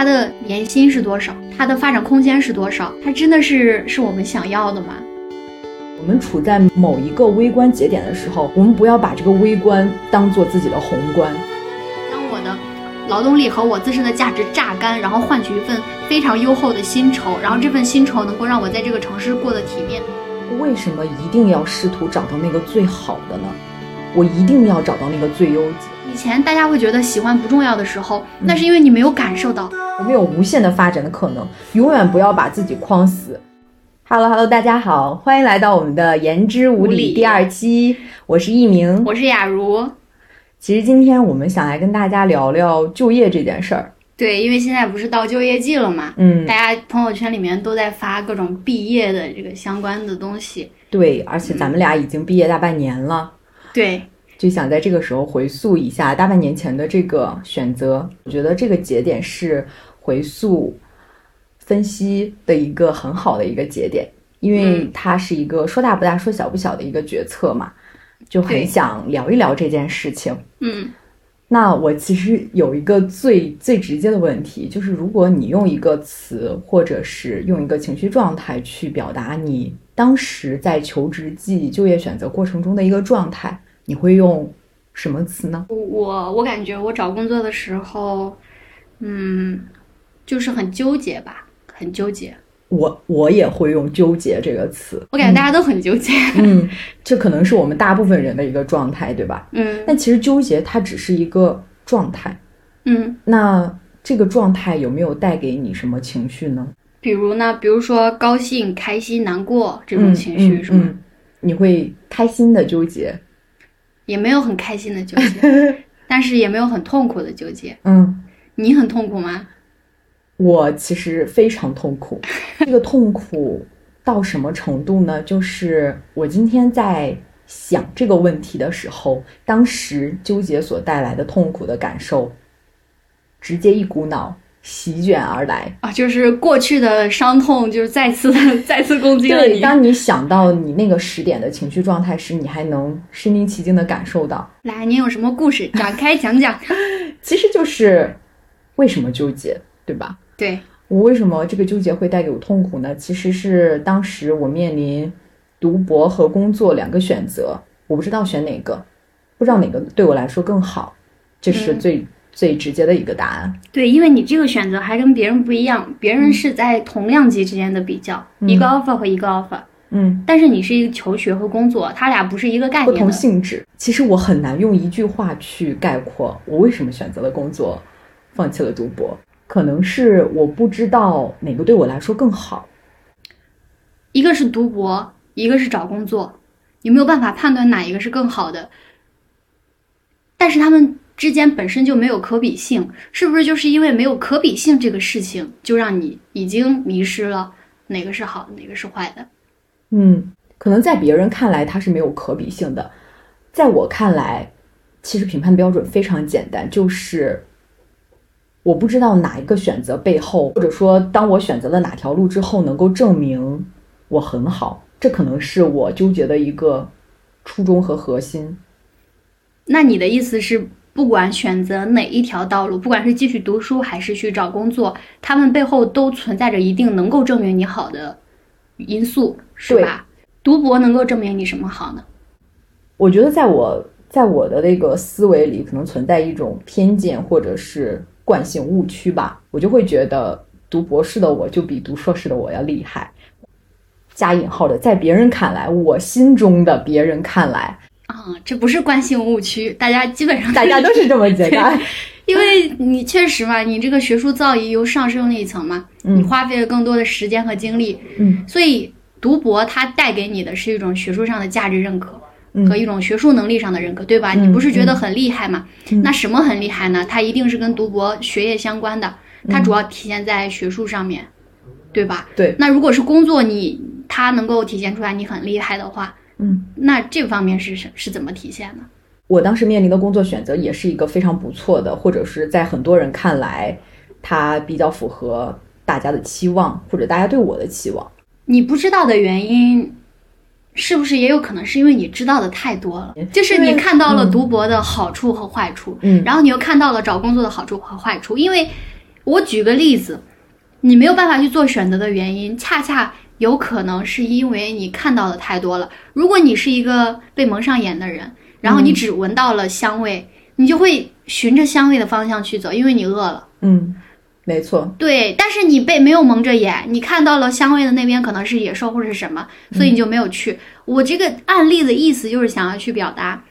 他的年薪是多少，它的发展空间是多少，它真的是是我们想要的吗？我们处在某一个微观节点的时候，我们不要把这个微观当做自己的宏观。当我的劳动力和我自身的价值榨干，然后换取一份非常优厚的薪酬，然后这份薪酬能够让我在这个城市过得体面。为什么一定要试图找到那个最好的呢？我一定要找到那个最优解。以前大家会觉得喜欢不重要的时候，那是因为你没有感受到。我们有无限的发展的可能，永远不要把自己框死。Hello Hello，大家好，欢迎来到我们的言之无理第二期。我是一鸣，我是雅茹。其实今天我们想来跟大家聊聊就业这件事儿。对，因为现在不是到就业季了嘛，嗯，大家朋友圈里面都在发各种毕业的这个相关的东西。对，而且咱们俩已经毕业大半年了。对。就想在这个时候回溯一下大半年前的这个选择，我觉得这个节点是回溯分析的一个很好的一个节点，因为它是一个说大不大、说小不小的一个决策嘛，就很想聊一聊这件事情。嗯，那我其实有一个最最直接的问题，就是如果你用一个词或者是用一个情绪状态去表达你当时在求职季就业选择过程中的一个状态。你会用什么词呢？我我感觉我找工作的时候，嗯，就是很纠结吧，很纠结。我我也会用纠结这个词。我感觉大家都很纠结。嗯，这可能是我们大部分人的一个状态，对吧？嗯。但其实纠结它只是一个状态。嗯。那这个状态有没有带给你什么情绪呢？比如呢？比如说高兴、开心、难过这种情绪是吗？你会开心的纠结。也没有很开心的纠结，但是也没有很痛苦的纠结。嗯，你很痛苦吗？我其实非常痛苦。这个痛苦到什么程度呢？就是我今天在想这个问题的时候，当时纠结所带来的痛苦的感受，直接一股脑。席卷而来啊，就是过去的伤痛，就是再次 再次攻击了你。当你想到你那个时点的情绪状态时，你还能身临其境的感受到。来，您有什么故事展开讲讲？其实就是为什么纠结，对吧？对我为什么这个纠结会带给我痛苦呢？其实是当时我面临读博和工作两个选择，我不知道选哪个，不知道哪个对我来说更好，这是最。最直接的一个答案，对，因为你这个选择还跟别人不一样，别人是在同量级之间的比较，一个 offer 和一个 offer，嗯，但是你是一个求学和工作，它俩不是一个概念，不同性质。其实我很难用一句话去概括我为什么选择了工作，放弃了读博，可能是我不知道哪个对我来说更好，一个是读博，一个是找工作，你没有办法判断哪一个是更好的，但是他们。之间本身就没有可比性，是不是就是因为没有可比性这个事情，就让你已经迷失了哪个是好的，哪个是坏的？嗯，可能在别人看来它是没有可比性的，在我看来，其实评判标准非常简单，就是我不知道哪一个选择背后，或者说当我选择了哪条路之后，能够证明我很好，这可能是我纠结的一个初衷和核心。那你的意思是？不管选择哪一条道路，不管是继续读书还是去找工作，他们背后都存在着一定能够证明你好的因素，是吧？读博能够证明你什么好呢？我觉得，在我在我的那个思维里，可能存在一种偏见或者是惯性误区吧。我就会觉得，读博士的我就比读硕士的我要厉害，加引号的，在别人看来，我心中的别人看来。啊，这不是惯性误区，大家基本上大家都是这么觉得，因为你确实嘛，你这个学术造诣又上升了一层嘛，你花费了更多的时间和精力，嗯，所以读博它带给你的是一种学术上的价值认可和一种学术能力上的认可，对吧？你不是觉得很厉害吗？那什么很厉害呢？它一定是跟读博学业相关的，它主要体现在学术上面，对吧？对。那如果是工作，你它能够体现出来你很厉害的话。嗯，那这方面是是是怎么体现呢？我当时面临的工作选择也是一个非常不错的，或者是在很多人看来，它比较符合大家的期望，或者大家对我的期望。你不知道的原因，是不是也有可能是因为你知道的太多了？就是你看到了读博的好处和坏处，嗯，然后你又看到了找工作的好处和坏处，因为。我举个例子，你没有办法去做选择的原因，恰恰有可能是因为你看到的太多了。如果你是一个被蒙上眼的人，然后你只闻到了香味，你就会循着香味的方向去走，因为你饿了。嗯，没错。对，但是你被没有蒙着眼，你看到了香味的那边可能是野兽或者是什么，所以你就没有去。我这个案例的意思就是想要去表达，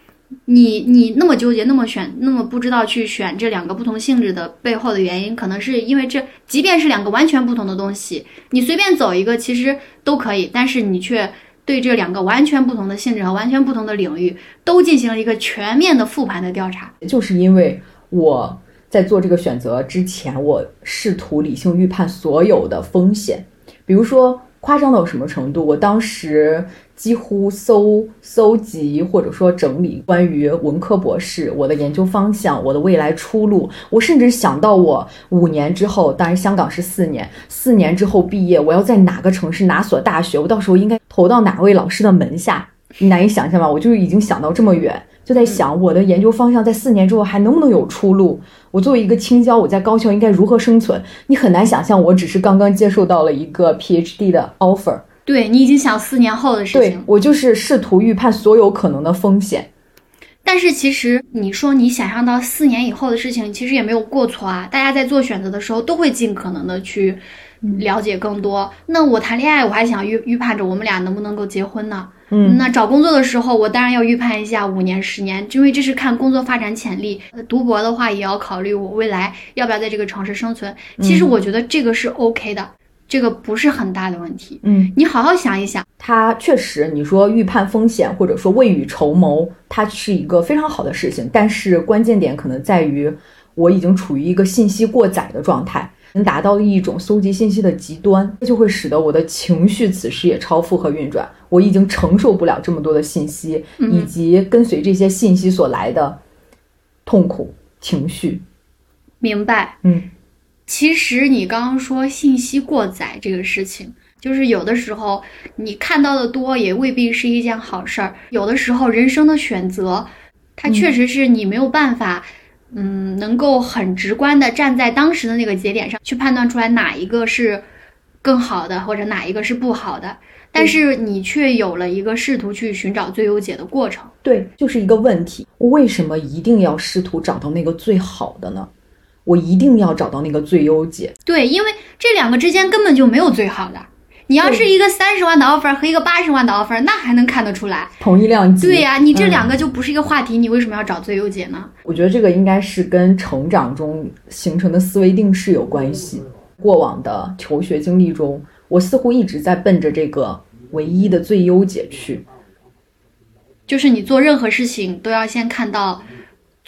你你那么纠结，那么选，那么不知道去选这两个不同性质的背后的原因，可能是因为这，即便是两个完全不同的东西，你随便走一个其实都可以，但是你却对这两个完全不同的性质和完全不同的领域都进行了一个全面的复盘的调查。就是因为我在做这个选择之前，我试图理性预判所有的风险，比如说夸张到什么程度，我当时。几乎搜搜集或者说整理关于文科博士我的研究方向，我的未来出路。我甚至想到我五年之后，当然香港是四年，四年之后毕业，我要在哪个城市哪所大学，我到时候应该投到哪位老师的门下？你难以想象吧？我就已经想到这么远，就在想我的研究方向在四年之后还能不能有出路？我作为一个青椒，我在高校应该如何生存？你很难想象，我只是刚刚接受到了一个 PhD 的 offer。对你已经想四年后的事情，对我就是试图预判所有可能的风险。但是其实你说你想象到四年以后的事情，其实也没有过错啊。大家在做选择的时候都会尽可能的去了解更多。那我谈恋爱，我还想预预判着我们俩能不能够结婚呢？嗯，那找工作的时候，我当然要预判一下五年、十年，因为这是看工作发展潜力。读博的话，也要考虑我未来要不要在这个城市生存。其实我觉得这个是 OK 的。这个不是很大的问题，嗯，你好好想一想，它确实，你说预判风险或者说未雨绸缪，它是一个非常好的事情。但是关键点可能在于，我已经处于一个信息过载的状态，能达到一种搜集信息的极端，这就会使得我的情绪此时也超负荷运转，我已经承受不了这么多的信息，以及跟随这些信息所来的痛苦情绪。明白，嗯。其实你刚刚说信息过载这个事情，就是有的时候你看到的多也未必是一件好事儿。有的时候人生的选择，它确实是你没有办法，嗯，能够很直观的站在当时的那个节点上去判断出来哪一个是更好的，或者哪一个是不好的。但是你却有了一个试图去寻找最优解的过程。对，就是一个问题，为什么一定要试图找到那个最好的呢？我一定要找到那个最优解。对，因为这两个之间根本就没有最好的。你要是一个三十万的 offer 和一个八十万的 offer，那还能看得出来同一量级。对呀，你这两个就不是一个话题，你为什么要找最优解呢？我觉得这个应该是跟成长中形成的思维定式有关系。过往的求学经历中，我似乎一直在奔着这个唯一的最优解去。就是你做任何事情都要先看到。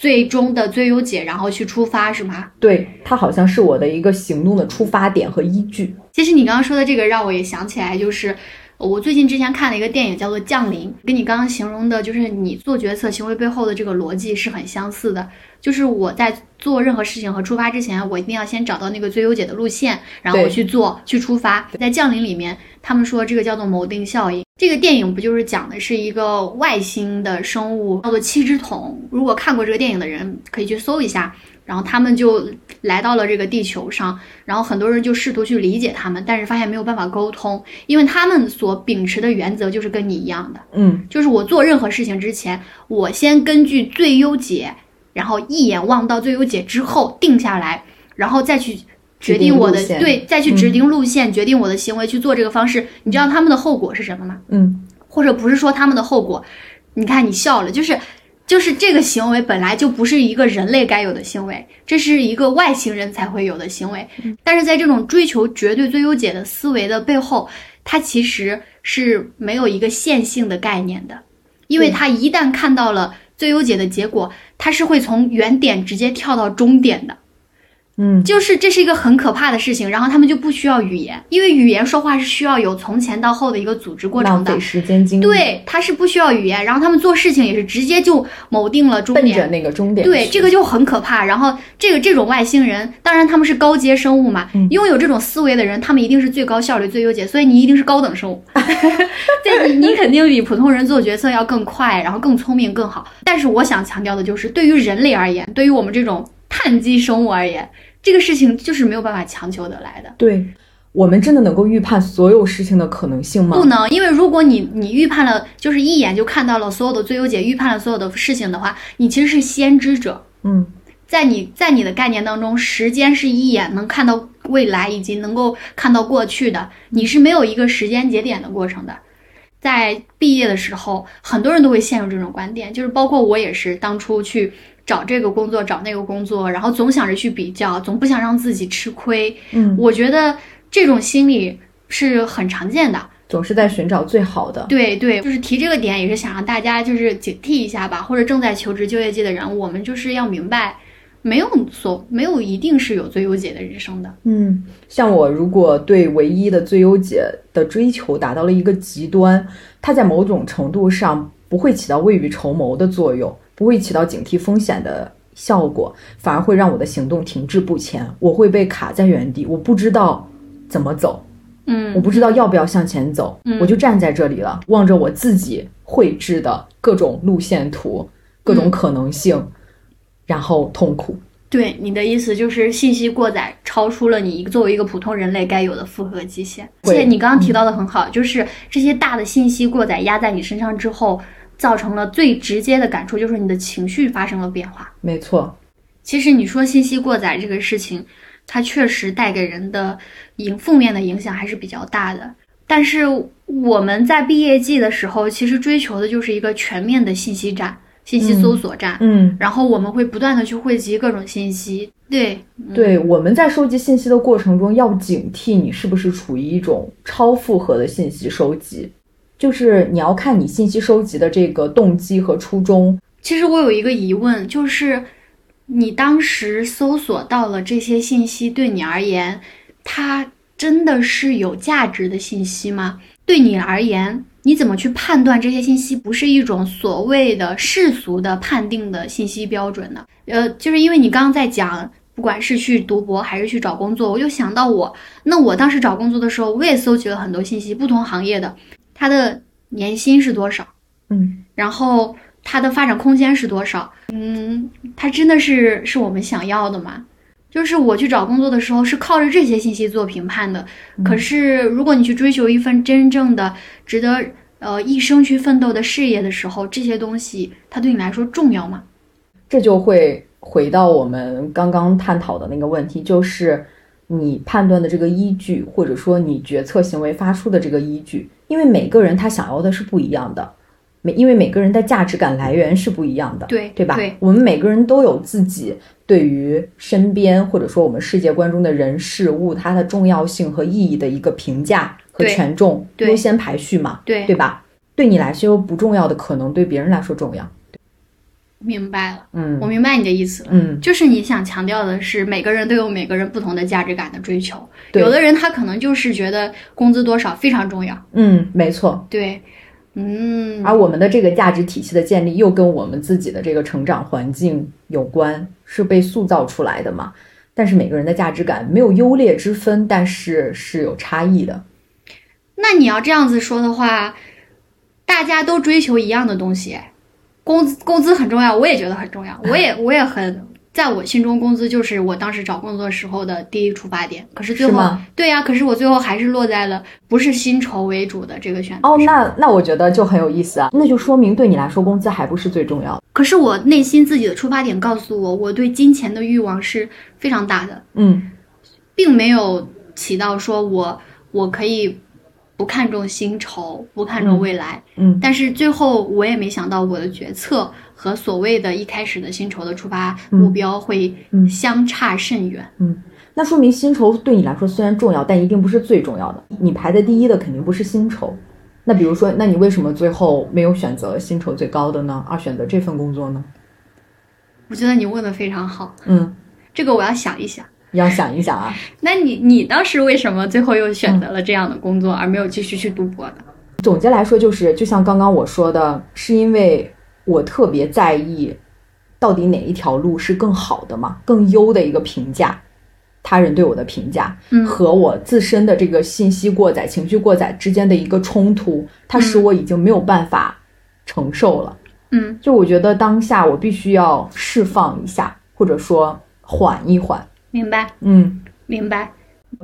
最终的最优解，然后去出发，是吗？对，它好像是我的一个行动的出发点和依据。其实你刚刚说的这个，让我也想起来，就是我最近之前看了一个电影，叫做《降临》，跟你刚刚形容的，就是你做决策行为背后的这个逻辑是很相似的。就是我在做任何事情和出发之前，我一定要先找到那个最优解的路线，然后我去做，去出发。在《降临》里面，他们说这个叫做锚定效应。这个电影不就是讲的是一个外星的生物，叫做七只桶。如果看过这个电影的人，可以去搜一下。然后他们就来到了这个地球上，然后很多人就试图去理解他们，但是发现没有办法沟通，因为他们所秉持的原则就是跟你一样的，嗯，就是我做任何事情之前，我先根据最优解。然后一眼望到最优解之后定下来，然后再去决定我的对，再去指定路线，决定我的行为去做这个方式。你知道他们的后果是什么吗？嗯，或者不是说他们的后果？你看你笑了，就是就是这个行为本来就不是一个人类该有的行为，这是一个外星人才会有的行为。但是在这种追求绝对最优解的思维的背后，它其实是没有一个线性的概念的，因为他一旦看到了。最优解的结果，他是会从原点直接跳到终点的。嗯，就是这是一个很可怕的事情，然后他们就不需要语言，因为语言说话是需要有从前到后的一个组织过程的，浪费时间精力。对，他是不需要语言，然后他们做事情也是直接就谋定了终点，奔着那个终点。对，这个就很可怕。然后这个这种外星人，当然他们是高阶生物嘛，拥有这种思维的人，他们一定是最高效率、最优解，所以你一定是高等生物。对，你你肯定比普通人做决策要更快，然后更聪明、更好。但是我想强调的就是，对于人类而言，对于我们这种碳基生物而言。这个事情就是没有办法强求得来的。对，我们真的能够预判所有事情的可能性吗？不能，因为如果你你预判了，就是一眼就看到了所有的最优解，预判了所有的事情的话，你其实是先知者。嗯，在你在你的概念当中，时间是一眼能看到未来以及能够看到过去的，你是没有一个时间节点的过程的。在毕业的时候，很多人都会陷入这种观点，就是包括我也是，当初去找这个工作，找那个工作，然后总想着去比较，总不想让自己吃亏。嗯，我觉得这种心理是很常见的。总是在寻找最好的。对对，就是提这个点，也是想让大家就是警惕一下吧，或者正在求职就业季的人，我们就是要明白，没有所没有一定是有最优解的人生的。嗯，像我如果对唯一的最优解的追求达到了一个极端，它在某种程度上不会起到未雨绸缪的作用，不会起到警惕风险的效果，反而会让我的行动停滞不前，我会被卡在原地，我不知道怎么走。嗯，我不知道要不要向前走，嗯我就站在这里了，望着我自己绘制的各种路线图、各种可能性，然后痛苦。对你的意思就是信息过载超出了你作为一个普通人类该有的负荷极限。而且你刚刚提到的很好，就是这些大的信息过载压在你身上之后，造成了最直接的感触，就是你的情绪发生了变化。没错，其实你说信息过载这个事情，它确实带给人的影负面的影响还是比较大的。但是我们在毕业季的时候，其实追求的就是一个全面的信息站、信息搜索站。嗯，然后我们会不断的去汇集各种信息，对，嗯对，我们在收集信息的过程中，要警惕你是不是处于一种超负荷的信息收集，就是你要看你信息收集的这个动机和初衷。其实我有一个疑问，就是你当时搜索到了这些信息，对你而言，它真的是有价值的信息吗？对你而言，你怎么去判断这些信息不是一种所谓的世俗的判定的信息标准呢？呃，就是因为你刚刚在讲。不管是去读博还是去找工作，我就想到我，那我当时找工作的时候，我也搜集了很多信息，不同行业的，它的年薪是多少，嗯，然后它的发展空间是多少？嗯，它真的是是我们想要的吗？就是我去找工作的时候是靠着这些信息做评判的。可是如果你去追求一份真正的值得呃一生去奋斗的事业的时候，这些东西它对你来说重要吗？这就会回到我们刚刚探讨的那个问题，就是你判断的这个依据，或者说你决策行为发出的这个依据，因为每个人他想要的是不一样的，每因为每个人的价值感来源是不一样的，对对吧？对我们每个人都有自己对于身边或者说我们世界观中的人事物它的重要性和意义的一个评价和权重优先排序嘛，对对吧？对你来说不重要的，可能对别人来说重要。明白了，嗯我明白你的意思了。嗯，就是你想强调的是，每个人都有每个人不同的价值感的追求。有的人他可能就是觉得工资多少非常重要，嗯，没错。对，嗯，而我们的这个价值体系的建立，又跟我们自己的这个成长环境有关，是被塑造出来的嘛？但是每个人的价值感没有优劣之分，但是是有差异的。那你要这样子说的话，大家都追求一样的东西，工资工资很重要，我也觉得很重要，我也我也很，在我心中，工资就是我当时找工作时候的第一出发点。可是最后，对呀、可是我最后还是落在了不是薪酬为主的这个选择哦，上那那我觉得就很有意思啊，那就说明对你来说，工资还不是最重要的。可是我内心自己的出发点告诉我，我对金钱的欲望是非常大的，嗯。并没有起到说我我可以不看重薪酬，不看重未来。嗯但是最后我也没想到我的决策和所谓的一开始的薪酬的出发目标会嗯相差甚远。嗯那说明薪酬对你来说虽然重要，但一定不是最重要的。你排在第一的肯定不是薪酬。那比如说，那你为什么最后没有选择薪酬最高的呢？而选择这份工作呢？我觉得你问的非常好，嗯，这个我要想一想。你要想一想啊。那你你当时为什么最后又选择了这样的工作，而没有继续去读博呢？总结来说，就是就像刚刚我说的，是因为我特别在意到底哪一条路是更好的嘛，更优的一个评价，他人对我的评价嗯和我自身的这个信息过载、情绪过载之间的一个冲突，它使我已经没有办法承受了。嗯就我觉得当下我必须要释放一下，或者说缓一缓，明白，嗯，明白，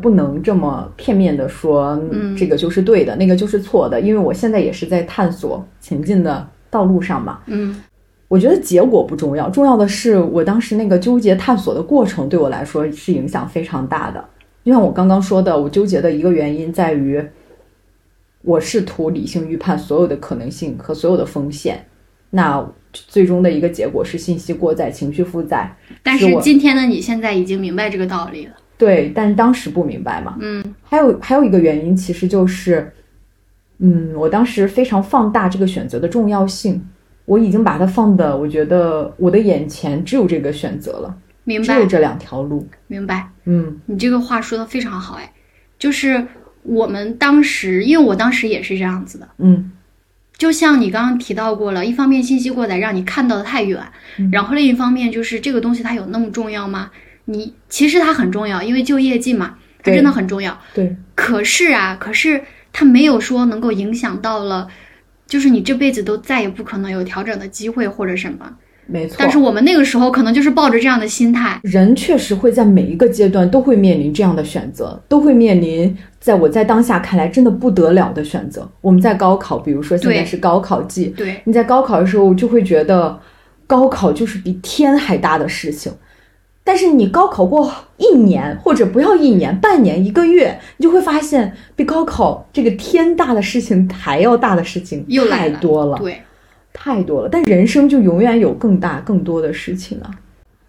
不能这么片面的说，嗯。这个就是对的，那个就是错的，因为我现在也是在探索前进的道路上嘛。嗯。我觉得结果不重要，重要的是我当时那个纠结探索的过程对我来说是影响非常大的。就像我刚刚说的，我纠结的一个原因在于，我试图理性预判所有的可能性和所有的风险，那最终的一个结果是信息过载、情绪负载。但是今天的你现在已经明白这个道理了。对，但是当时不明白嘛。嗯还有还有一个原因，其实就是，嗯，我当时非常放大这个选择的重要性，我已经把它放的，我觉得我的眼前只有这个选择了，明白，只有这两条路。明白。嗯你这个话说的非常好，哎，就是我们当时，因为我当时也是这样子的，嗯就像你刚刚提到过了，一方面信息过载让你看到的太远，嗯然后另一方面就是这个东西它有那么重要吗？你其实它很重要，因为就业绩嘛，它真的很重要。对，可是啊，可是它没有说能够影响到了，就是你这辈子都再也不可能有调整的机会或者什么。没错。但是我们那个时候可能就是抱着这样的心态，人确实会在每一个阶段都会面临这样的选择，都会面临在我在当下看来真的不得了的选择。我们在高考，比如说现在是高考季，对，你在高考的时候就会觉得高考就是比天还大的事情，但是你高考过一年或者不要一年、半年、一个月，你就会发现比高考这个天大的事情还要大的事情又来了太多了，对，太多了。但人生就永远有更大、更多的事情啊。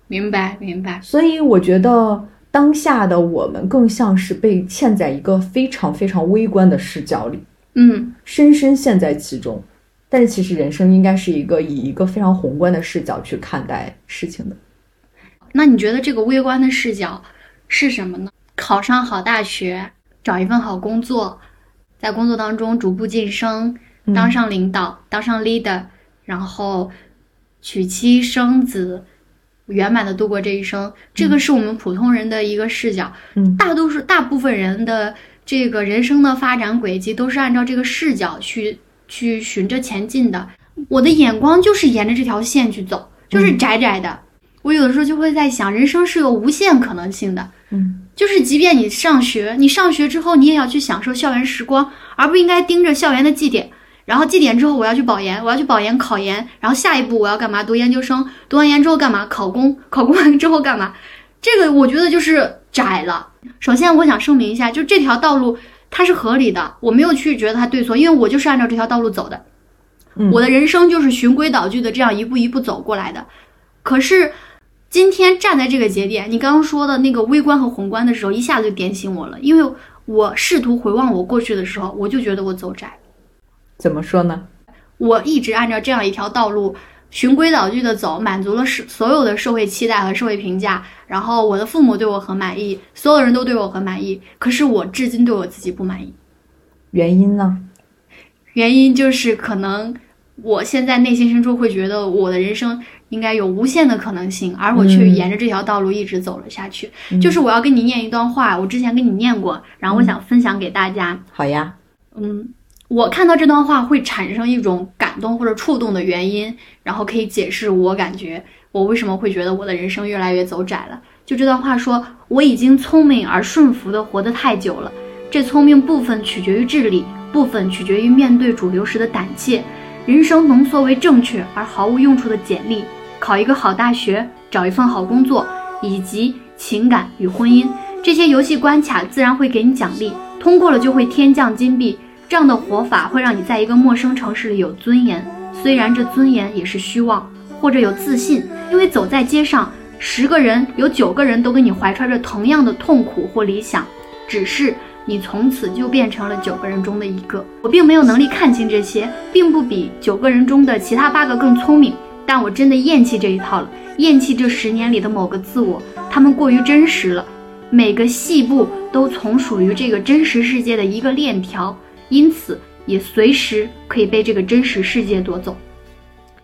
明白明白，所以我觉得当下的我们更像是被嵌在一个非常非常微观的视角里，嗯，深深陷在其中。但是其实人生应该是一个以一个非常宏观的视角去看待事情的。那你觉得这个微观的视角是什么呢？考上好大学，找一份好工作，在工作当中逐步晋升，嗯当上领导，当上 leader，然后娶妻生子，圆满的度过这一生。这个是我们普通人的一个视角。嗯大多数大部分人的这个人生的发展轨迹都是按照这个视角去去循着前进的。我的眼光就是沿着这条线去走，就是窄窄的。我有的时候就会在想，人生是有无限可能性的。嗯，就是即便你上学，你上学之后，你也要去享受校园时光，而不应该盯着校园的绩点。然后绩点之后，我要去保研，我要去保研考研，然后下一步我要干嘛？读研究生，读完研之后干嘛？考公，考公完之后干嘛？这个我觉得就是窄了。首先，我想声明一下，就这条道路它是合理的，我没有去觉得它对错，因为我就是按照这条道路走的。嗯我的人生就是循规蹈矩的这样一步一步走过来的。可是今天站在这个节点，你刚刚说的那个微观和宏观的时候，一下子就点醒我了，因为我试图回望我过去的时候，我就觉得我走窄了。怎么说呢？我一直按照这样一条道路循规蹈矩的走，满足了社所有的社会期待和社会评价，然后我的父母对我很满意，所有人都对我很满意，可是我至今对我自己不满意。原因呢？原因就是可能我现在内心深处会觉得我的人生应该有无限的可能性，而我却嗯沿着这条道路一直走了下去。嗯就是我要跟你念一段话，我之前跟你念过，然后我想分享给大家。好呀，嗯，我看到这段话会产生一种感动或者触动的原因，然后可以解释我感觉我为什么会觉得我的人生越来越走窄了。就这段话说，我已经聪明而顺服的活得太久了，这聪明部分取决于智力，部分取决于面对主流时的胆怯。人生浓缩为正确而毫无用处的简历，考一个好大学，找一份好工作，以及情感与婚姻这些游戏关卡，自然会给你奖励，通过了就会天降金币。这样的活法会让你在一个陌生城市里有尊严，虽然这尊严也是虚妄，或者有自信，因为走在街上，十个人有九个人都跟你怀揣着同样的痛苦或理想，只是你从此就变成了九个人中的一个。我并没有能力看清这些，并不比九个人中的其他八个更聪明，但我真的厌弃这一套了，厌弃这十年里的某个自我，他们过于真实了，每个细部都从属于这个真实世界的一个链条。因此也随时可以被这个真实世界夺走。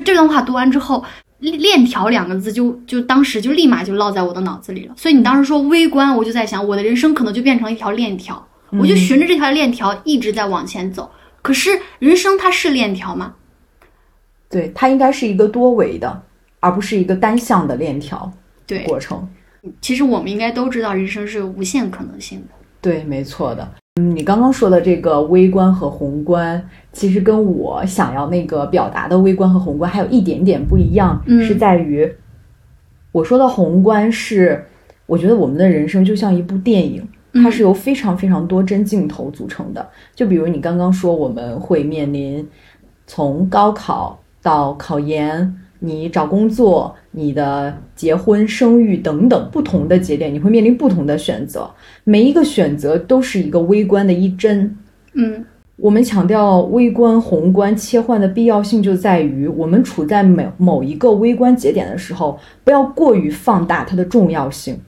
这段话读完之后，“链条”两个字就就当时就立马就烙在我的脑子里了。所以你当时说微观，我就在想，我的人生可能就变成一条链条，我就循着这条链条一直在往前走。可是人生它是链条吗？对，它应该是一个多维的，而不是一个单向的链条对，过程。其实我们应该都知道，人生是有无限可能性的。对，没错的。嗯，你刚刚说的这个微观和宏观，其实跟我想要那个表达的微观和宏观还有一点点不一样，嗯是在于我说的宏观是，我觉得我们的人生就像一部电影，它是由非常非常多帧镜头组成的。就比如你刚刚说，我们会面临从高考到考研。你找工作、你的结婚、生育等等不同的节点，你会面临不同的选择。每一个选择都是一个微观的一针。嗯我们强调微观、宏观切换的必要性，就在于我们处在某某一个微观节点的时候，不要过于放大它的重要性。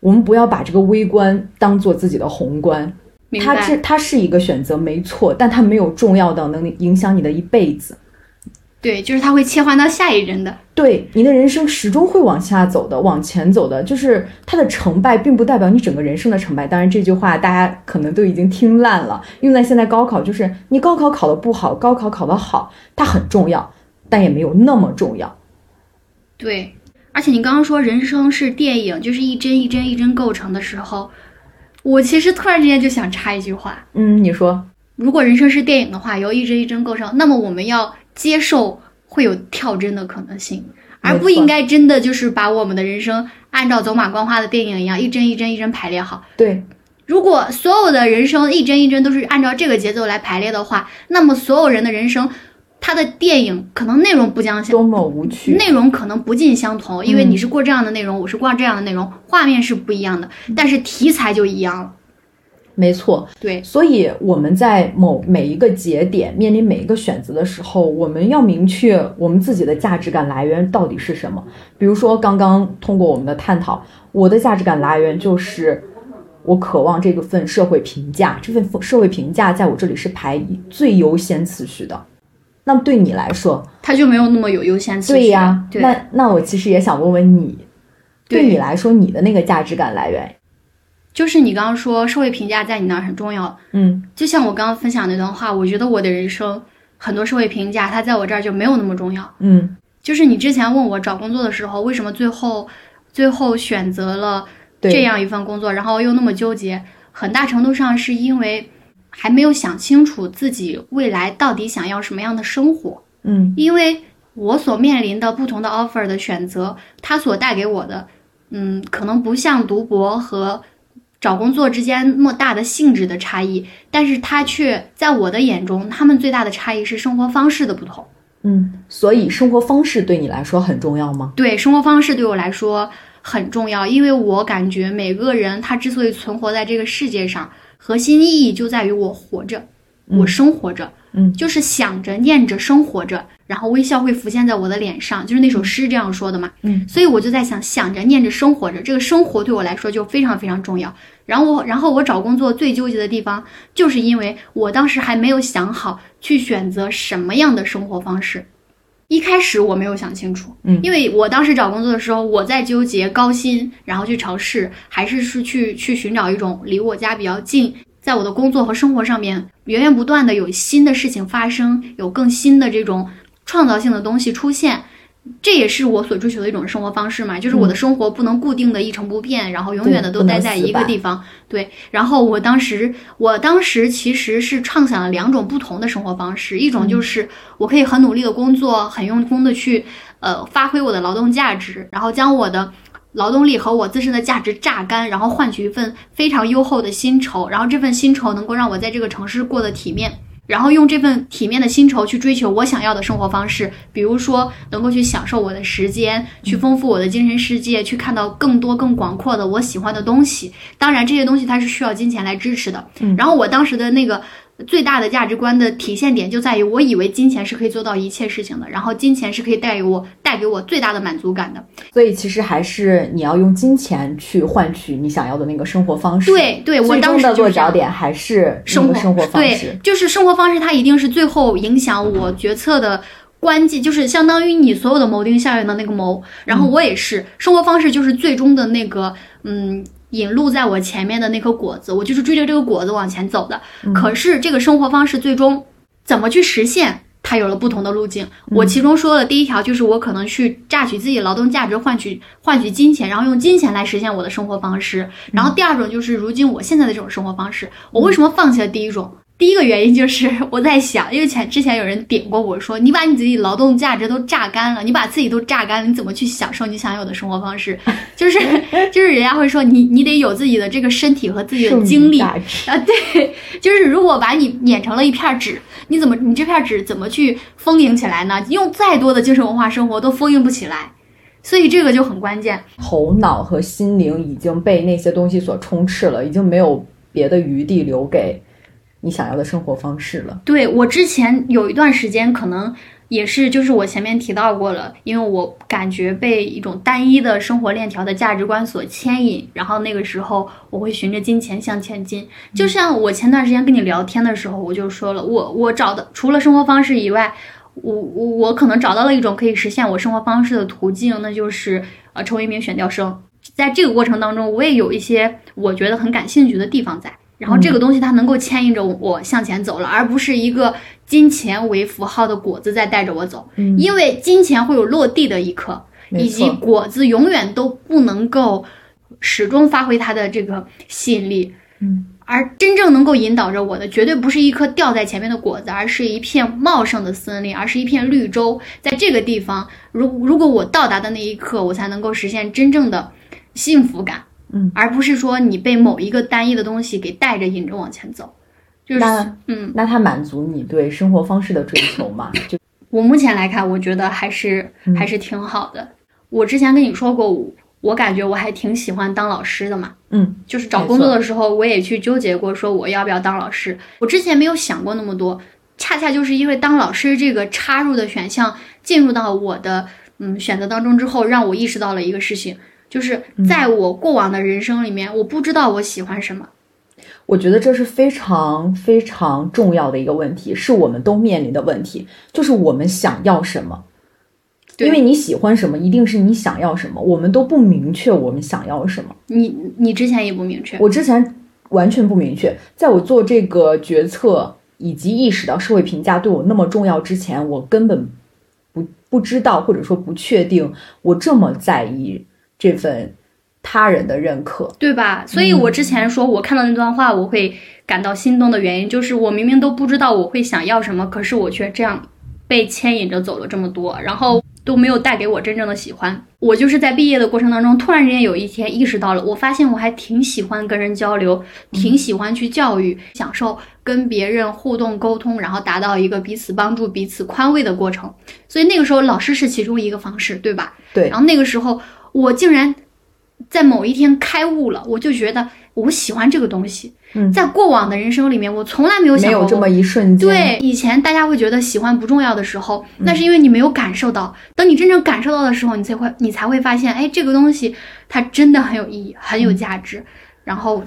我们不要把这个微观当做自己的宏观。它是。它是一个选择，没错，但它没有重要到能影响你的一辈子。对，就是它会切换到下一帧的。对你的人生始终会往下走的，往前走的，就是它的成败并不代表你整个人生的成败。当然，这句话大家可能都已经听烂了，用在现在高考，就是你高考考得不好，高考考得好，它很重要，但也没有那么重要。对，而且你刚刚说人生是电影，就是一帧一帧一帧构成的时候，我其实突然之间就想插一句话：嗯，你说，如果人生是电影的话，由一帧一帧构成，那么我们要接受会有跳帧的可能性，而不应该真的就是把我们的人生按照走马观花的电影一样，一帧一帧一帧排列好。对，如果所有的人生一帧一帧都是按照这个节奏来排列的话，那么所有人的人生，他的电影可能内容不相相多么无趣。内容可能不尽相同，因为嗯你是过这样的内容，我是过这样的内容，画面是不一样的，但是题材就一样了。没错，对，所以我们在某每一个节点面临每一个选择的时候，我们要明确我们自己的价值感来源到底是什么。比如说，刚刚通过我们的探讨，我的价值感来源就是我渴望这个份社会评价，这份社会评价在我这里是排以最优先次序的。那么对你来说，它就没有那么有优先次序。对呀，对那那我其实也想问问你，对对你来说，你的那个价值感来源，就是你刚刚说社会评价在你那儿很重要，嗯就像我刚刚分享那段话，我觉得我的人生很多社会评价，它在我这儿就没有那么重要。嗯就是你之前问我找工作的时候，为什么最后最后选择了这样一份工作，然后又那么纠结，很大程度上是因为还没有想清楚自己未来到底想要什么样的生活。嗯因为我所面临的不同的 offer 的选择，它所带给我的，嗯，可能不像读博和找工作之间那么大的性质的差异，但是它却在我的眼中，他们最大的差异是生活方式的不同。嗯，所以生活方式对你来说很重要吗？对，生活方式对我来说很重要，因为我感觉每个人他之所以存活在这个世界上，核心意义就在于我活着，我生活着，嗯就是想着念着生活着，然后微笑会浮现在我的脸上，就是那首诗这样说的嘛。嗯，所以我就在想，想着念着生活着，这个生活对我来说就非常非常重要。然后我，然后我找工作最纠结的地方，就是因为我当时还没有想好去选择什么样的生活方式。一开始我没有想清楚，嗯因为我当时找工作的时候，我在纠结高薪，然后去尝试，还是是去去寻找一种离我家比较近，在我的工作和生活上面源源不断的有新的事情发生，有更新的这种创造性的东西出现。这也是我所追求的一种生活方式嘛，就是我的生活不能固定的一成不变，然后永远的都待在一个地方。对，然后我当时，我当时其实是畅想了两种不同的生活方式，一种就是我可以很努力的工作，很用功的去呃发挥我的劳动价值，然后将我的劳动力和我自身的价值榨干，然后换取一份非常优厚的薪酬，然后这份薪酬能够让我在这个城市过得体面。然后用这份体面的薪酬去追求我想要的生活方式，比如说能够去享受我的时间，去丰富我的精神世界，去看到更多更广阔的我喜欢的东西。当然，这些东西它是需要金钱来支持的。然后我当时的那个最大的价值观的体现点就在于，我以为金钱是可以做到一切事情的，然后金钱是可以带给我带给我最大的满足感的。所以其实还是你要用金钱去换取你想要的那个生活方式。对对，我最当终的落脚点还是生活生活方对式。，就是生活方式，它一定是最后影响我决策的关键，就是相当于你所有的谋定效应的那个谋。然后我也是，生活方式就是最终的那个，嗯。引路在我前面的那颗果子，我就是追着这个果子往前走的。可是这个生活方式最终怎么去实现，它它有了不同的路径。我其中说的第一条，就是我可能去榨取自己劳动价值，换取换取金钱，然后用金钱来实现我的生活方式。然后第二种就是如今我现在的这种生活方式。我为什么放弃了第一种？第一个原因就是 我在想，因为前之前有人点过我说，你把你自己劳动价值都榨干了，你把自己都榨干了，你怎么去享受你想有的生活方式？就是就是人家会说你你得有自己的这个身体和自己的精力啊，对，就是如果把你碾成了一片纸，你怎么你这片纸怎么去丰盈起来呢？用再多的精神文化生活都丰盈不起来，所以这个就很关键。头脑和心灵已经被那些东西所充斥了，已经没有别的余地留给。你想要的生活方式了。对我之前有一段时间，可能也是，就是我前面提到过了，因为我感觉被一种单一的生活链条的价值观所牵引，然后那个时候我会循着金钱向前进。就像我前段时间跟你聊天的时候，我就说了，我我找的除了生活方式以外，我我我可能找到了一种可以实现我生活方式的途径，那就是呃成为一名选调生。在这个过程当中，我也有一些我觉得很感兴趣的地方在。然后这个东西它能够牵引着我向前走了，而不是一个金钱为符号的果子在带着我走。嗯，因为金钱会有落地的一刻，以及果子永远都不能够始终发挥它的这个吸引力。嗯，而真正能够引导着我的，绝对不是一颗掉在前面的果子，而是一片茂盛的森林，而是一片绿洲。在这个地方，如如果我到达的那一刻，我才能够实现真正的幸福感。嗯，而不是说你被某一个单一的东西给带着引着往前走，就是嗯，那它满足你对生活方式的追求吗？就我目前来看，我觉得还是还是挺好的。我之前跟你说过，我感觉我还挺喜欢当老师的嘛，嗯，就是找工作的时候，我也去纠结过，说我要不要当老师。我之前没有想过那么多，恰恰就是因为当老师这个插入的选项进入到我的嗯选择当中之后，让我意识到了一个事情。就是在我过往的人生里面，我不知道我喜欢什么。我觉得这是非常非常重要的一个问题，是我们都面临的问题，就是我们想要什么。因为你喜欢什么，一定是你想要什么。我们都不明确我们想要什么。你你之前也不明确，我之前完全不明确。在我做这个决策以及意识到社会评价对我那么重要之前，我根本不不知道，或者说不确定我这么在意。这份他人的认可，对吧？所以我之前说，我看到那段话，我会感到心动的原因，就是我明明都不知道我会想要什么，可是我却这样被牵引着走了这么多，然后都没有带给我真正的喜欢。我就是在毕业的过程当中，突然之间有一天意识到了，我发现我还挺喜欢跟人交流，挺喜欢去教育，享受跟别人互动沟通，然后达到一个彼此帮助、彼此宽慰的过程。所以那个时候，老师是其中一个方式，对吧？对。然后那个时候。我竟然在某一天开悟了，我就觉得我喜欢这个东西。嗯，在过往的人生里面，我从来没有想过有这么一瞬间。对，以前大家会觉得喜欢不重要的时候，那是因为你没有感受到。等你真正感受到的时候，你才会你才会发现，哎，这个东西它真的很有意义，很有价值。然后。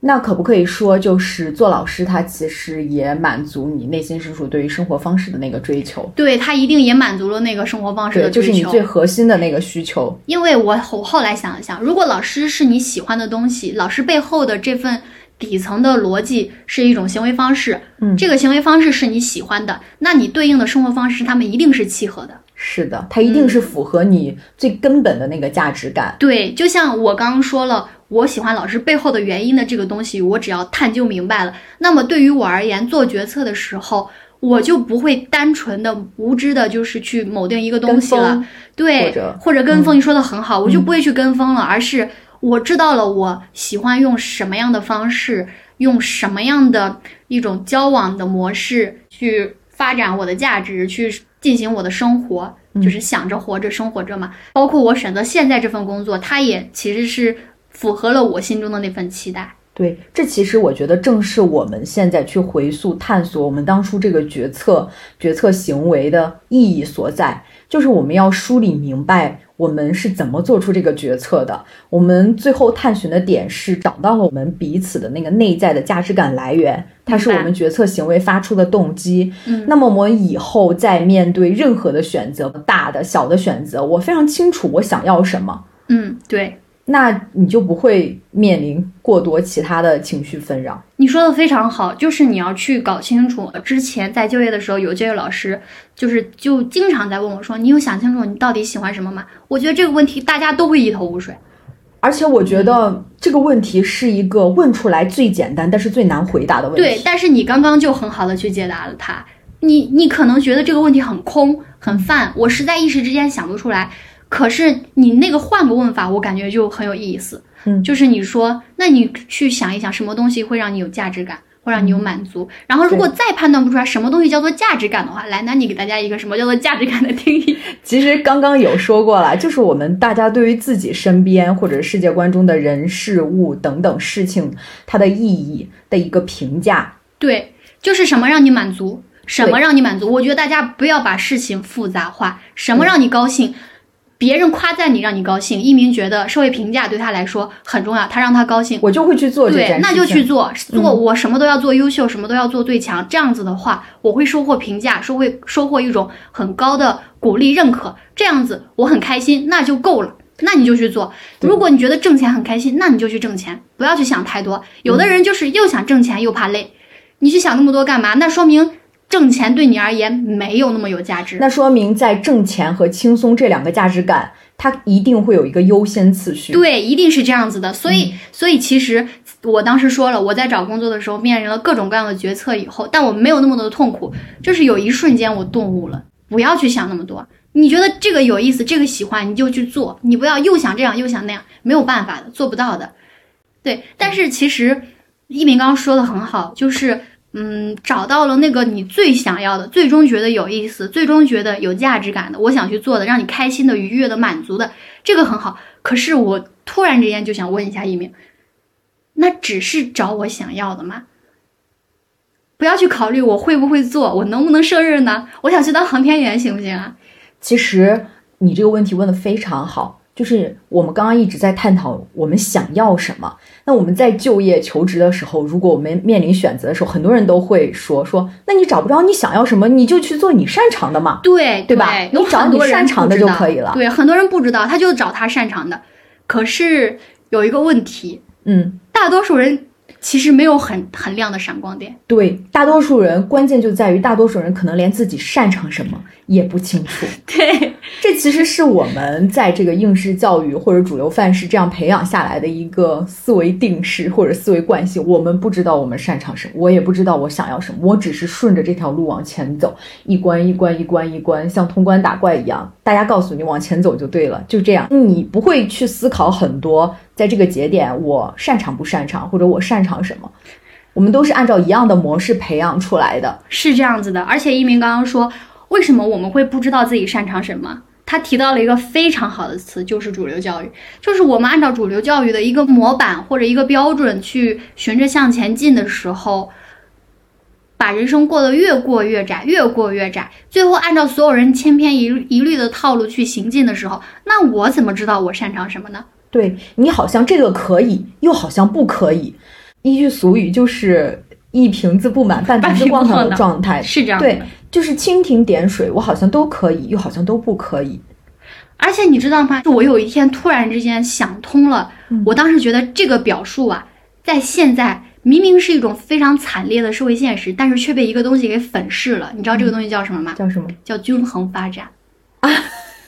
那可不可以说，就是做老师，他其实也满足你内心深处对于生活方式的那个追求？对他一定也满足了那个生活方式的追求，就是你最核心的那个需求。因为我后后来想了想，如果老师是你喜欢的东西，老师背后的这份底层的逻辑是一种行为方式，嗯，这个行为方式是你喜欢的，那你对应的生活方式，他们一定是契合的。是的，它一定是符合你最根本的那个价值感。对，就像我刚刚说了。我喜欢老师背后的原因的这个东西，我只要探究明白了，那么对于我而言，做决策的时候，我就不会单纯的无知的，就是去某定一个东西了，对，或者跟风。你说的很好，我就不会去跟风了，而是我知道了我喜欢用什么样的方式，用什么样的一种交往的模式去发展我的价值，去进行我的生活，就是想着活着生活着嘛。包括我选择现在这份工作，它也其实是。符合了我心中的那份期待。对，这其实我觉得正是我们现在去回溯探索我们当初这个决策、决策行为的意义所在，就是我们要梳理明白我们是怎么做出这个决策的。我们最后探寻的点是找到了我们彼此的那个内在的价值感来源，它是我们决策行为发出的动机。嗯，那么我们以后在面对任何的选择，大的、小的选择，我非常清楚我想要什么。嗯，对。那你就不会面临过多其他的情绪纷扰。你说的非常好，就是你要去搞清楚。之前在就业的时候，有就业老师就是就经常在问我说：“你有想清楚你到底喜欢什么吗？”我觉得这个问题大家都会一头雾水。而且我觉得这个问题是一个问出来最简单，但是最难回答的问题。对，但是你刚刚就很好的去解答了它。你你可能觉得这个问题很空很泛，我实在一时之间想不出来。可是你那个换个问法，我感觉就很有意思。嗯，就是你说，那你去想一想，什么东西会让你有价值感，会让你有满足？然后如果再判断不出来什么东西叫做价值感的话，来，那你给大家一个什么叫做价值感的定义？其实刚刚有说过了，就是我们大家对于自己身边或者世界观中的人事物等等事情它的意义的一个评价。对，就是什么让你满足，什么让你满足？我觉得大家不要把事情复杂化，什么让你高兴？别人夸赞你，让你高兴。一鸣觉得社会评价对他来说很重要，他让他高兴，我就会去做这件对，那就去做，做我什么都要做优秀，什么都要做最强。这样子的话，我会收获评价，收获收获一种很高的鼓励认可。这样子我很开心，那就够了。那你就去做。如果你觉得挣钱很开心，那你就去挣钱，不要去想太多。有的人就是又想挣钱又怕累，你去想那么多干嘛？那说明。挣钱对你而言没有那么有价值，那说明在挣钱和轻松这两个价值感，它一定会有一个优先次序。对，一定是这样子的。所以，所以其实我当时说了，我在找工作的时候面临了各种各样的决策以后，但我没有那么多的痛苦，就是有一瞬间我顿悟了，不要去想那么多。你觉得这个有意思，这个喜欢，你就去做，你不要又想这样又想那样，没有办法的，做不到的。对，但是其实一鸣刚刚说的很好，就是。嗯，找到了那个你最想要的，最终觉得有意思，最终觉得有价值感的，我想去做的，让你开心的、愉悦的、满足的，这个很好。可是我突然之间就想问一下一鸣，那只是找我想要的吗？不要去考虑我会不会做，我能不能胜任呢？我想去当航天员，行不行啊？其实你这个问题问的非常好。就是我们刚刚一直在探讨我们想要什么。那我们在就业求职的时候，如果我们面临选择的时候，很多人都会说说，那你找不着你想要什么，你就去做你擅长的嘛，对对吧？你找你擅长的就可以了。对，很多人不知道，他就找他擅长的。可是有一个问题，嗯，大多数人。其实没有很很亮的闪光点。对，大多数人关键就在于大多数人可能连自己擅长什么也不清楚。对，这其实是我们在这个应试教育或者主流范式这样培养下来的一个思维定式或者思维惯性。我们不知道我们擅长什么，我也不知道我想要什么，我只是顺着这条路往前走，一关一关一关一关，像通关打怪一样。大家告诉你往前走就对了，就这样，你不会去思考很多。在这个节点，我擅长不擅长，或者我擅长什么？我们都是按照一样的模式培养出来的，是这样子的。而且一鸣刚刚说，为什么我们会不知道自己擅长什么？他提到了一个非常好的词，就是主流教育，就是我们按照主流教育的一个模板或者一个标准去循着向前进的时候，把人生过得越过越窄，越过越窄，最后按照所有人千篇一一律的套路去行进的时候，那我怎么知道我擅长什么呢？对你好像这个可以，又好像不可以。一句俗语就是“一瓶子不满，半瓶子光的状态，是这样。对，就是蜻蜓点水，我好像都可以，又好像都不可以。而且你知道吗？我有一天突然之间想通了，我当时觉得这个表述啊，在现在明明是一种非常惨烈的社会现实，但是却被一个东西给粉饰了。你知道这个东西叫什么吗？叫什么？叫均衡发展啊。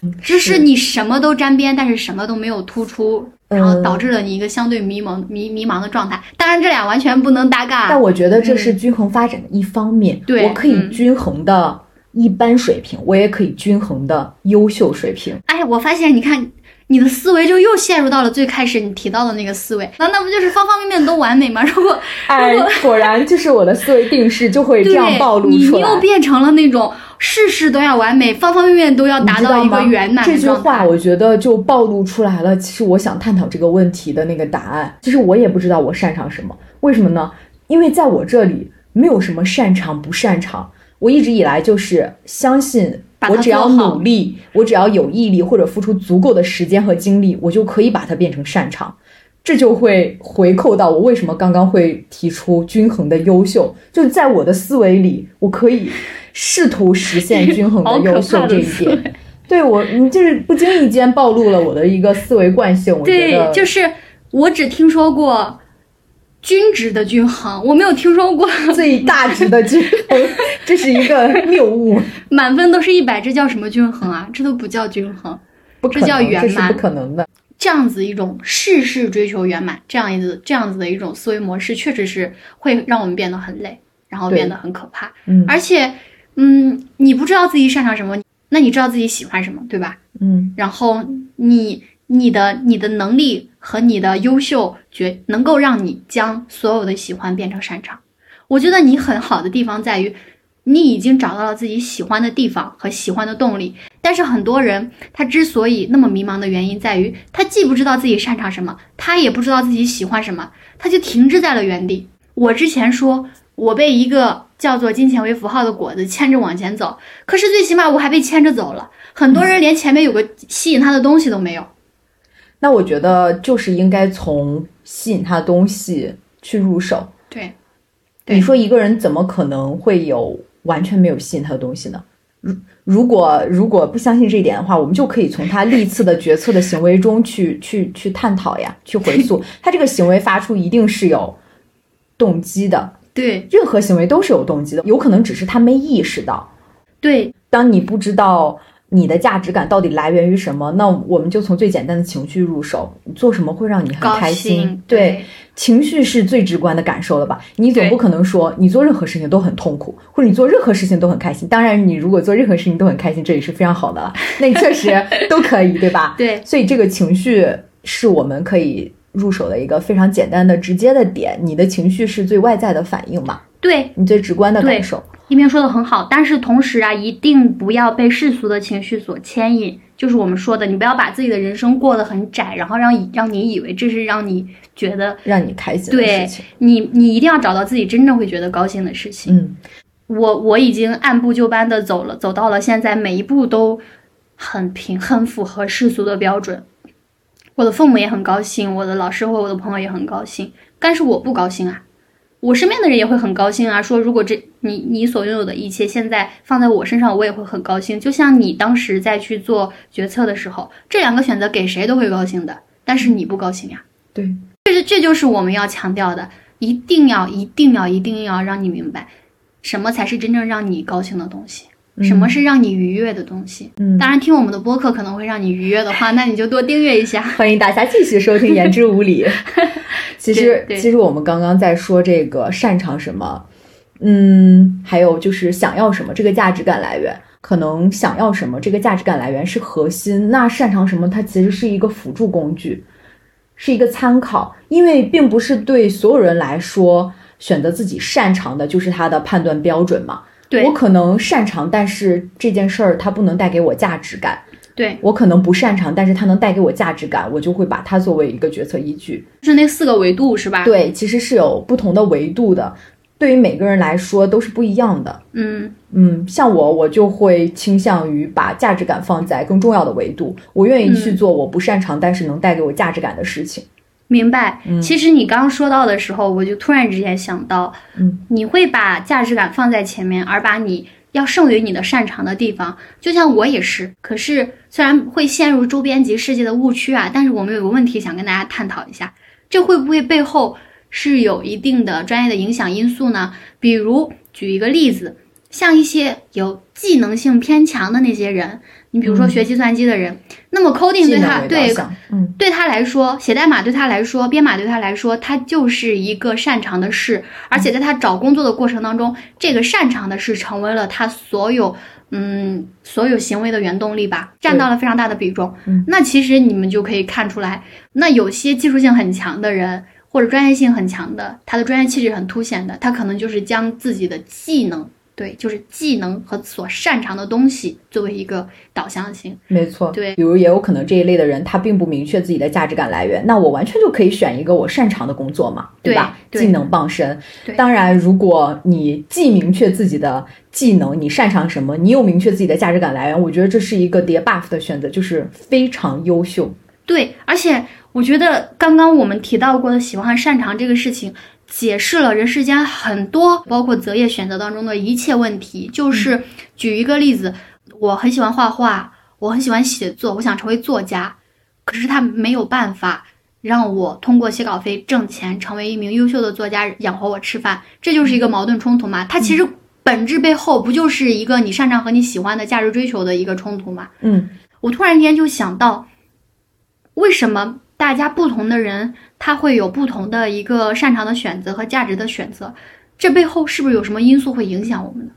就是你什么都沾边，但是什么都没有突出，然后导致了你一个相对迷茫、迷迷茫的状态。当然，这俩完全不能搭嘎。但我觉得这是均衡发展的一方面。对，我可以均衡的一般水平，我也可以均衡的优秀水平。哎，我发现，你看你的思维就又陷入到了最开始你提到的那个思维，那那不就是方方面面都完美吗？如果，哎，果然就是我的思维定式就会这样暴露出来。你又变成了那种。事事都要完美，方方面面都要达到一个圆满。这句话我觉得就暴露出来了。其实我想探讨这个问题的那个答案，其实我也不知道我擅长什么。为什么呢？因为在我这里没有什么擅长不擅长。我一直以来就是相信，我只要努力，我只要有毅力或者付出足够的时间和精力，我就可以把它变成擅长。这就会回扣到我为什么刚刚会提出均衡的优秀，就是在我的思维里，我可以试图实现均衡的优秀这一点。对我，你就是不经意间暴露了我的一个思维惯性。我觉对，得就是我只听说过均值的均衡，我没有听说过 最大值的均衡，这是一个谬误，满分都是一百，这叫什么均衡啊？这都不叫均衡。不这叫，圆满这是不可能的。这样子一种事事追求圆满，这样子这样子的一种思维模式，确实是会让我们变得很累，然后变得很可怕。嗯而且，嗯，你不知道自己擅长什么，那你知道自己喜欢什么，对吧？嗯然后你你的你的能力和你的优秀，觉能够让你将所有的喜欢变成擅长。我觉得你很好的地方在于，你已经找到了自己喜欢的地方和喜欢的动力。但是很多人他之所以那么迷茫的原因在于，他既不知道自己擅长什么，他也不知道自己喜欢什么，他就停滞在了原地。我之前说我被一个叫做金钱为符号的果子牵着往前走，可是最起码我还被牵着走了。很多人连前面有个吸引他的东西都没有。那我觉得就是应该从吸引他的东西去入手。对，对你说一个人怎么可能会有完全没有吸引他的东西呢？如如果如果不相信这一点的话，我们就可以从他历次的决策的行为中去去去探讨呀，去回溯 他这个行为发出一定是有动机的，对任何行为都是有动机的，有可能只是他没意识到。对当你不知道你的价值感到底来源于什么，那我们就从最简单的情绪入手。你做什么会让你很开心兴，？对，情绪是最直观的感受了吧？你总不可能说你做任何事情都很痛苦，或者你做任何事情都很开心。当然，你如果做任何事情都很开心，这也是非常好的了。那你确实都可以，对吧？对所以这个情绪是我们可以入手的一个非常简单的、直接的点。你的情绪是最外在的反应嘛？对，你最直观的感受。一边说的很好，但是同时啊，一定不要被世俗的情绪所牵引。就是我们说的，你不要把自己的人生过得很窄，然后让让你以为这是让你觉得让你开心的对事情，你你一定要找到自己真正会觉得高兴的事情。嗯，我我已经按部就班的走了，走到了现在，每一步都很平，很符合世俗的标准。我的父母也很高兴，我的老师和我的朋友也很高兴，但是我不高兴啊。我身边的人也会很高兴啊，说如果这你你所拥有的一切现在放在我身上，我也会很高兴。就像你当时在去做决策的时候，这两个选择给谁都会高兴的，但是你不高兴呀。对，这是这就是我们要强调的，一定要一定要一定要让你明白，什么才是真正让你高兴的东西，什么是让你愉悦的东西。嗯当然，听我们的播客可能会让你愉悦的话，那你就多订阅一下。欢迎大家继续收听《言之无理》。其实其实我们刚刚在说这个擅长什么，嗯，还有就是想要什么这个价值感来源。可能想要什么这个价值感来源是核心，那擅长什么它其实是一个辅助工具，是一个参考，因为并不是对所有人来说选择自己擅长的就是他的判断标准嘛。对我可能擅长，但是这件事儿它不能带给我价值感。对，我可能不擅长，但是它能带给我价值感，我就会把它作为一个决策依据。就是那四个维度是吧？，对，其实是有不同的维度的，对于每个人来说都是不一样的。嗯，嗯，像我，我就会倾向于把价值感放在更重要的维度，我愿意去做我不擅长但是能带给我价值感的事情。明白。嗯其实你刚刚说到的时候，我就突然之间想到，嗯，你会把价值感放在前面，而把你要胜于你的擅长的地方。就像我也是，可是虽然会陷入周边及世界的误区啊，但是我们有个问题想跟大家探讨一下，这会不会背后是有一定的专业的影响因素呢？比如举一个例子，像一些有技能性偏强的那些人，你比如说学计算机的人，那么 coding 对他对，嗯，对他来说，写代码对他来说，编码对他来说，他就是一个擅长的事，而且在他找工作的过程当中，这个擅长的事成为了他所有嗯所有行为的原动力吧，占到了非常大的比重。嗯。那其实你们就可以看出来，那有些技术性很强的人。或者专业性很强的，他的专业气质很凸显的，他可能就是将自己的技能，对，就是技能和所擅长的东西作为一个导向性。没错。对比如也有可能这一类的人他并不明确自己的价值感来源，那我完全就可以选一个我擅长的工作嘛，对吧？对技能傍身。当然，如果你既明确自己的技能，你擅长什么，你又明确自己的价值感来源，我觉得这是一个叠 buff 的选择，就是非常优秀。对，而且我觉得刚刚我们提到过的喜欢和擅长这个事情，解释了人世间很多，包括择业选择当中的一切问题。就是举一个例子，我很喜欢画画，我很喜欢写作，我想成为作家，可是他没有办法让我通过写稿费挣钱，成为一名优秀的作家，养活我吃饭，这就是一个矛盾冲突嘛？它其实本质背后不就是一个你擅长和你喜欢的价值追求的一个冲突嘛？嗯，我突然间就想到，为什么大家不同的人他会有不同的一个擅长的选择和价值的选择？这背后是不是有什么因素会影响我们呢？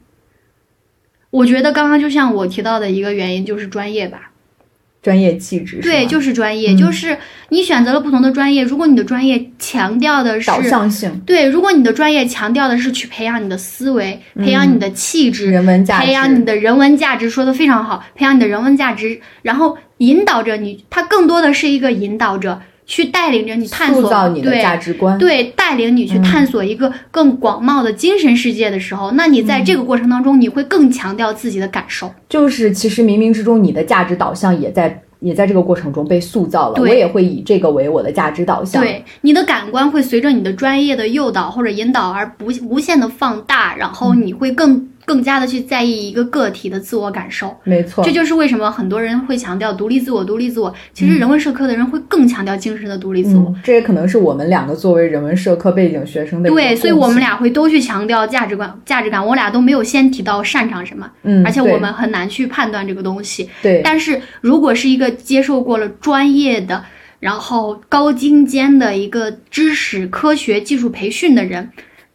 我觉得刚刚就像我提到的一个原因就是专业吧，专业气质对，就是是专业，嗯。就是你选择了不同的专业，如果你的专业强调的是导向性、对，如果你的专业强调的是去培养你的思维，培养你的气质，人文价值，培养你的人文价值，说的非常好，培养你的人文价值，然后引导着你，它更多的是一个引导者，去带领着你探索，塑造你的对价值观。对，带领你去嗯探索一个更广袤的精神世界的时候，那你在这个过程当中，你会更强调自己的感受。就是其实冥冥之中，你的价值导向也在也在这个过程中被塑造了。我也会以这个为我的价值导向。，对，你的感官会随着你的专业的诱导或者引导而不无限的放大，然后嗯你会更更加的去在意一个个体的自我感受。没错这。就是为什么很多人会强调独立自我，独立自我。其嗯实人文社科的人会更强调精神的独立自我。嗯，这也可能是我们两个作为人文社科背景学生的对，所以，我们俩会都去强调价值观，价值感。我俩都没有先提到擅长什么，嗯，而且我们很难去判断这个东西。对但是如果是一个接受过了专业的，然后高精尖的一个知识、科学、技术培训的人，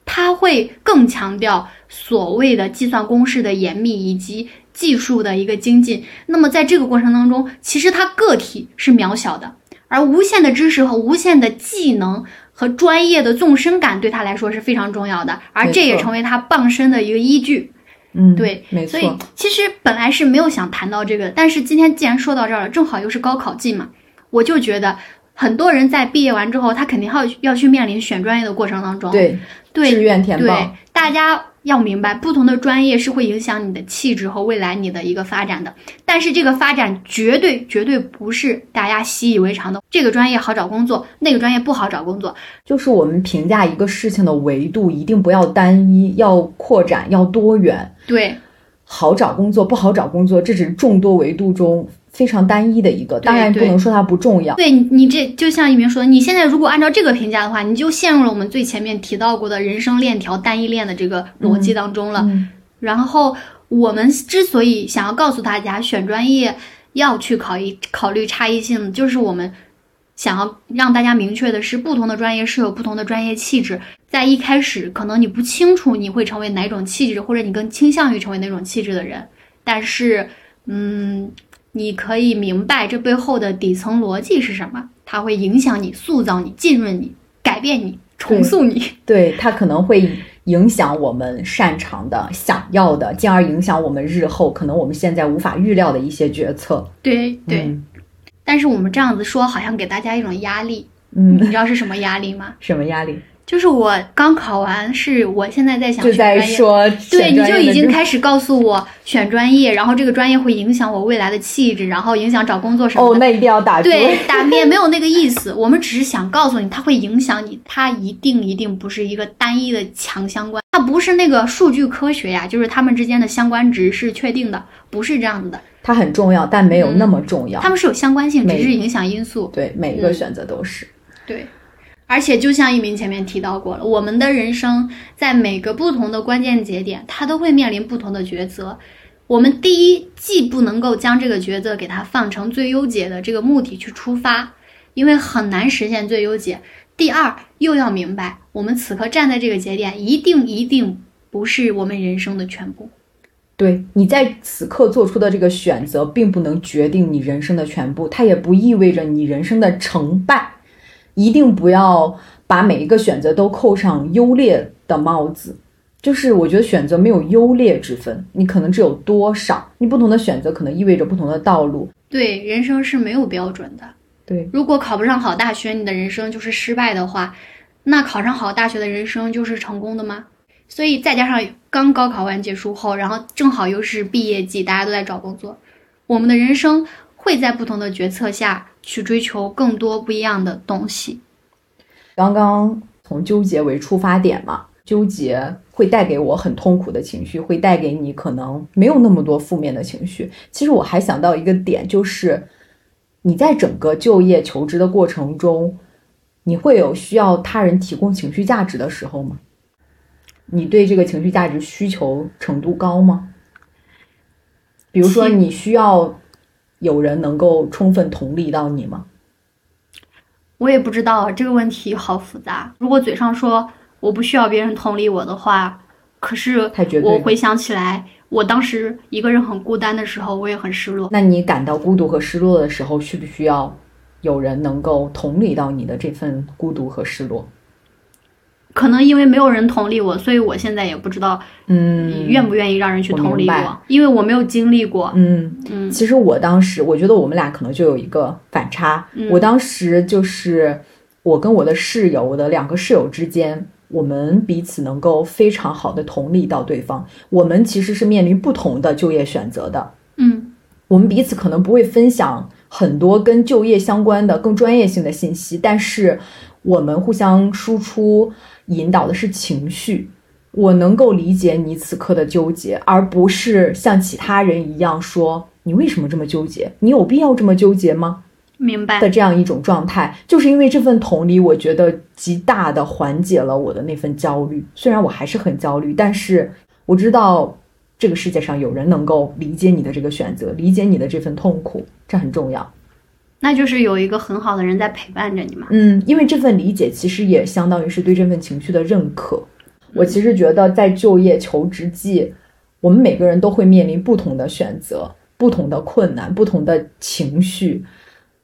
他会更强调所谓的计算公式的严密以及技术的一个精进。那么在这个过程当中，其实他个体是渺小的，而无限的知识和无限的技能。和专业的纵深感对他来说是非常重要的，而这也成为他傍身的一个依据。嗯，对，没错所以，其实本来是没有想谈到这个，但是今天既然说到这儿了，正好又是高考季嘛，我就觉得很多人在毕业完之后，他肯定要要去面临选专业的过程当中。对对志愿填对报，，大家要明白，不同的专业是会影响你的气质和未来你的一个发展的，但是这个发展绝对绝对不是大家习以为常的。这个专业好找工作，那个专业不好找工作。就是我们评价一个事情的维度一定不要单一，要扩展，要多元。对好找工作不好找工作，这只是众多维度中非常单一的一个，当然不能说它不重要。对，你你这就像一鸣说的，你现在如果按照这个评价的话，你就陷入了我们最前面提到过的人生链条单一链的这个逻辑当中了。嗯然后我们之所以想要告诉大家选专业要去考一考虑差异性，就是我们想要让大家明确的是，不同的专业是有不同的专业气质。在一开始，可能你不清楚你会成为哪种气质，或者你更倾向于成为哪种气质的人，但是，嗯，你可以明白这背后的底层逻辑是什么，它会影响你、塑造你、浸润你、改变你、重塑你。对，它可能会影响我们擅长的、想要的，进而影响我们日后可能我们现在无法预料的一些决策。对对。嗯但是我们这样子说，好像给大家一种压力。嗯，你知道是什么压力吗？什么压力？就是我刚考完试，我现在在想就在选专业。说对，你就已经开始告诉我选专业，然后这个专业会影响我未来的气质，然后影响找工作什么哦，的。那一定要打。对，打灭没有那个意思，我们只是想告诉你，它会影响你，它一定一定不是一个单一的强相关，它不是那个数据科学呀，就是它们之间的相关值是确定的，不是这样子的，它很重要，但没有那么重要。它们是有相关性，只是影响因素。对每一个嗯选择都是。对，而且就像一鸣前面提到过了，我们的人生在每个不同的关键节点，它都会面临不同的抉择。我们第一，既不能够将这个抉择给它放成最优解的这个目的去出发，因为很难实现最优解；第二，又要明白，我们此刻站在这个节点，一定一定不是我们人生的全部。对你在此刻做出的这个选择，并不能决定你人生的全部，它也不意味着你人生的成败。一定不要把每一个选择都扣上优劣的帽子。就是我觉得选择没有优劣之分，你可能只有多少，你不同的选择可能意味着不同的道路。对，人生是没有标准的。对，如果考不上好大学，你的人生就是失败的话，那考上好大学的人生就是成功的吗？所以再加上刚高考完结束后，然后正好又是毕业季，大家都在找工作，我们的人生会在不同的决策下去追求更多不一样的东西。刚刚从纠结为出发点嘛，纠结会带给我很痛苦的情绪，会带给你可能没有那么多负面的情绪。其实我还想到一个点，就是你在整个就业求职的过程中，你会有需要他人提供情绪价值的时候吗？你对这个情绪价值需求程度高吗？比如说，你需要有人能够充分同理到你吗？我也不知道这个问题好复杂。如果嘴上说我不需要别人同理我的话，可是我回想起来，我当时一个人很孤单的时候，我也很失落。那你感到孤独和失落的时候，需不需要有人能够同理到你的这份孤独和失落？可能因为没有人同理我，所以我现在也不知道嗯，愿不愿意让人去同理我，因为我没有经历过。嗯，嗯。其实我当时，我觉得我们俩可能就有一个反差。嗯。我当时就是我跟我的室友，我的两个室友之间，我们彼此能够非常好的同理到对方。我们其实是面临不同的就业选择的，嗯。我们彼此可能不会分享很多跟就业相关的更专业性的信息，但是我们互相输出引导的是情绪。我能够理解你此刻的纠结，而不是像其他人一样说你为什么这么纠结？你有必要这么纠结吗？明白。的这样一种状态，就是因为这份同理，我觉得极大的缓解了我的那份焦虑。虽然我还是很焦虑，但是我知道这个世界上有人能够理解你的这个选择，理解你的这份痛苦，这很重要。那就是有一个很好的人在陪伴着你嘛。嗯，因为这份理解其实也相当于是对这份情绪的认可。我其实觉得在就业求职季，我们每个人都会面临不同的选择、不同的困难、不同的情绪。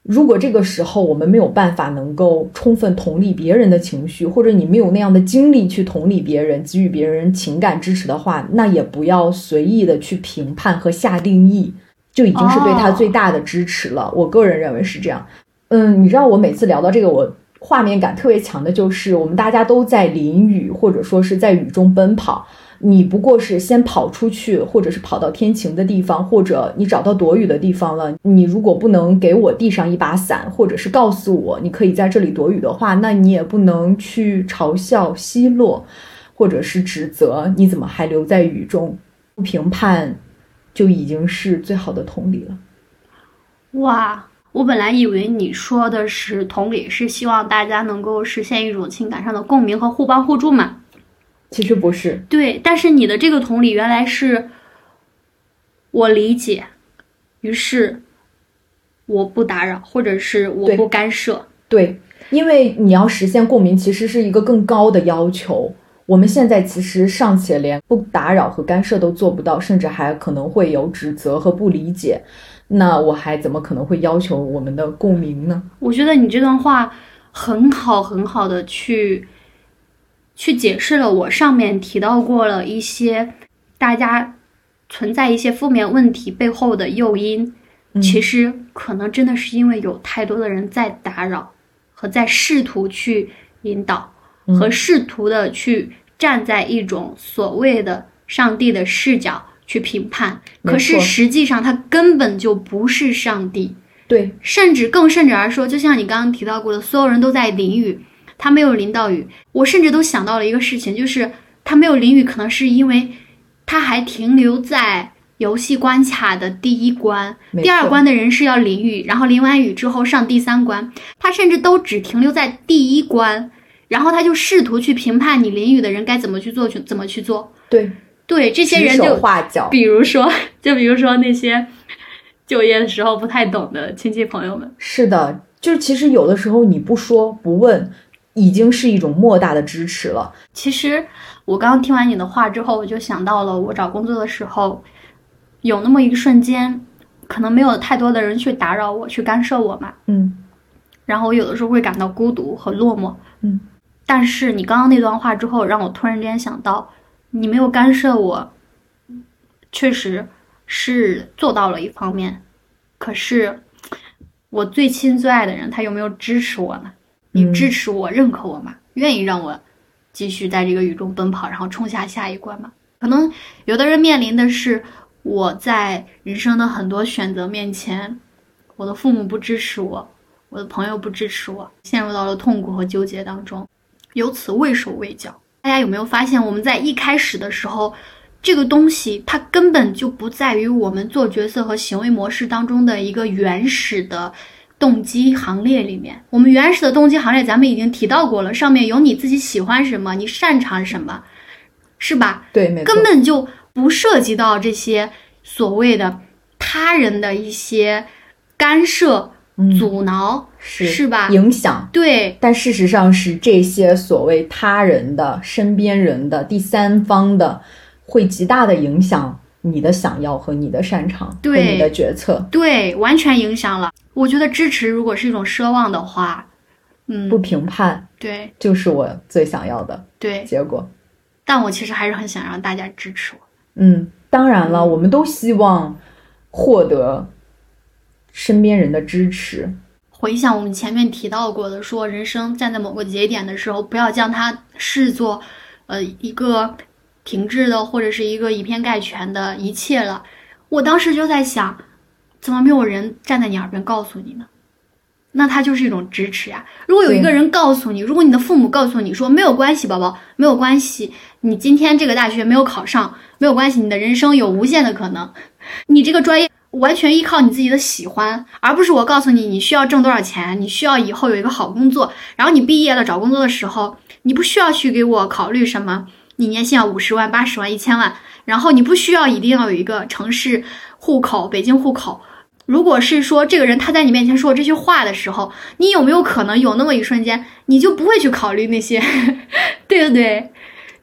如果这个时候我们没有办法能够充分同理别人的情绪，或者你没有那样的精力去同理别人、给予别人情感支持的话，那也不要随意的去评判和下定义，就已经是对他最大的支持了。我个人认为是这样。嗯，你知道我每次聊到这个，我画面感特别强的就是我们大家都在淋雨，或者说是在雨中奔跑。你不过是先跑出去，或者是跑到天晴的地方，或者你找到躲雨的地方了。你如果不能给我递上一把伞，或者是告诉我你可以在这里躲雨的话，那你也不能去嘲笑、奚落，或者是指责你怎么还留在雨中。不评判就已经是最好的同理了。哇，我本来以为你说的是同理，是希望大家能够实现一种情感上的共鸣和互帮互助嘛。其实不是，对，但是你的这个同理原来是我理解，于是我不打扰，或者是我不干涉。对，因为你要实现共鸣，其实是一个更高的要求。我们现在其实尚且连不打扰和干涉都做不到，甚至还可能会有指责和不理解。那我还怎么可能会要求我们的共鸣呢？我觉得你这段话很好，很好的去去解释了我上面提到过了一些大家存在一些负面问题背后的诱因，嗯其实可能真的是因为有太多的人在打扰和在试图去引导嗯和试图的去站在一种所谓的上帝的视角去评判，可是实际上他根本就不是上帝。对，甚至更甚者而说，就像你刚刚提到过的，所有人都在淋雨，他没有淋到雨。我甚至都想到了一个事情，就是他没有淋雨，可能是因为他还停留在游戏关卡的第一关，第二关的人是要淋雨，然后淋完雨之后上第三关，他甚至都只停留在第一关，然后他就试图去评判你淋雨的人该怎么去做，去怎么去做。对，对这些人就画脚。比如说，就比如说那些就业的时候不太懂的亲戚朋友们。是的，就是其实有的时候你不说不问，已经是一种莫大的支持了。其实我刚刚听完你的话之后，我就想到了我找工作的时候，有那么一个瞬间，可能没有太多的人去打扰我，去干涉我嘛。嗯然后我有的时候会感到孤独和落寞。嗯，但是你刚刚那段话之后，让我突然间想到，你没有干涉我，确实是做到了一方面。可是我最亲最爱的人，他有没有支持我呢？你嗯支持我、认可我吗？愿意让我继续在这个雨中奔跑，然后冲下下一关吗？可能有的人面临的是我在人生的很多选择面前，我的父母不支持我，我的朋友不支持我，陷入到了痛苦和纠结当中，由此畏手畏脚。大家有没有发现，我们在一开始的时候，这个东西它根本就不在于我们做角色和行为模式当中的一个原始的动机行列里面。我们原始的动机行列，咱们已经提到过了，上面有你自己喜欢什么，你擅长什么，是吧？对，没错，根本就不涉及到这些所谓的他人的一些干涉、嗯阻挠，是是吧？影响。对，但事实上是这些所谓他人的、身边人的、第三方的，会极大的影响你的想要和你的擅长和对你的决策。对，完全影响了。我觉得支持如果是一种奢望的话，嗯，不评判对就是我最想要的对，结果。但我其实还是很想让大家支持我。嗯，当然了，我们都希望获得身边人的支持。回想我们前面提到过的，说人生站在某个节点的时候，不要将它视作，呃，一个停滞的或者是一个以偏概全的一切了。我当时就在想，怎么没有人站在你耳边告诉你呢？那它就是一种支持呀。如果有一个人告诉你，如果你的父母告诉你说没有关系，宝宝没有关系，你今天这个大学没有考上没有关系，你的人生有无限的可能，你这个专业完全依靠你自己的喜欢，而不是我告诉你你需要挣多少钱，你需要以后有一个好工作，然后你毕业了找工作的时候，你不需要去给我考虑什么，你年薪要五十万、八十万、一千万，然后你不需要一定要有一个城市户口，北京户口。如果是说这个人他在你面前说这句话的时候，你有没有可能有那么一瞬间，你就不会去考虑那些，对不对？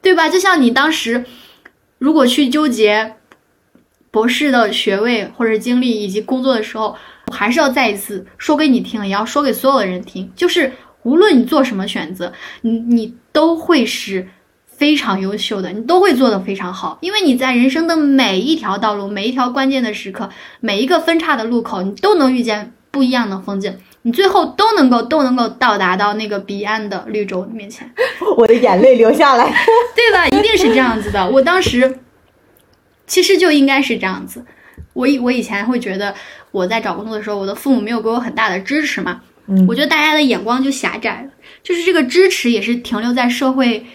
对吧？就像你当时如果去纠结博士的学位或者经历以及工作的时候，我还是要再一次说给你听，也要说给所有的人听，就是无论你做什么选择，你你都会是非常优秀的，你都会做得非常好，因为你在人生的每一条道路、每一条关键的时刻、每一个分叉的路口，你都能遇见不一样的风景，你最后都能够都能够到达到那个彼岸的绿洲面前。我的眼泪流下来。对吧？一定是这样子的。我当时其实就应该是这样子。我以我以前会觉得我在找工作的时候，我的父母没有给我很大的支持嘛，嗯我觉得大家的眼光就狭窄了，就是这个支持也是停留在社会。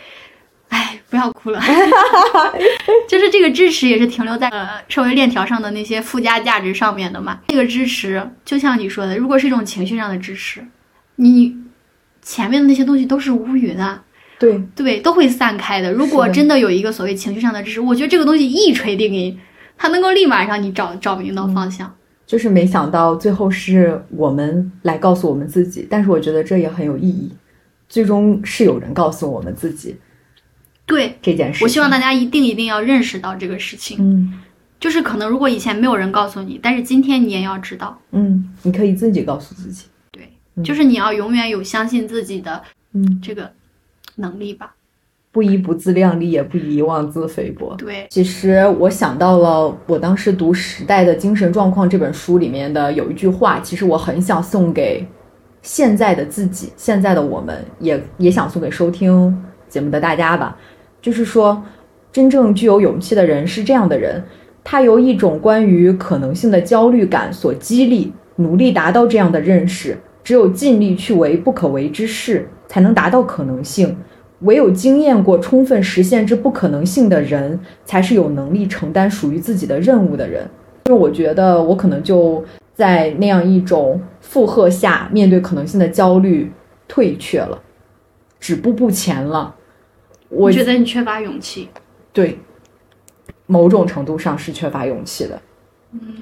哎，不要哭了，就是这个支持也是停留在呃社会链条上的那些附加价值上面的嘛。这个支持就像你说的，如果是一种情绪上的支持，你前面的那些东西都是无语的，对，对，都会散开的。如果真的有一个所谓情绪上的支持，我觉得这个东西一锤定音，它能够立马让你找找明到方向。就是没想到最后是我们来告诉我们自己，但是我觉得这也很有意义。最终是有人告诉我们自己对，这件事。我希望大家一定一定要认识到这个事情，嗯就是可能如果以前没有人告诉你，但是今天你也要知道，嗯，你可以自己告诉自己。对，嗯就是你要永远有相信自己的嗯，这个能力吧。不宜不自量力，也不宜妄自菲薄。对，其实我想到了，我当时读《时代的精神状况》这本书里面的有一句话，其实我很想送给现在的自己，现在的我们，也也想送给收听节目的大家吧。就是说，真正具有勇气的人是这样的人，他由一种关于可能性的焦虑感所激励，努力达到这样的认识。只有尽力去为不可为之事，才能达到可能性。唯有经验过充分实现之不可能性的人，才是有能力承担属于自己的任务的人。因为我觉得我可能就在那样一种负荷下，面对可能性的焦虑退却了，止步不前了。我我觉得你缺乏勇气。对某种程度上是缺乏勇气的。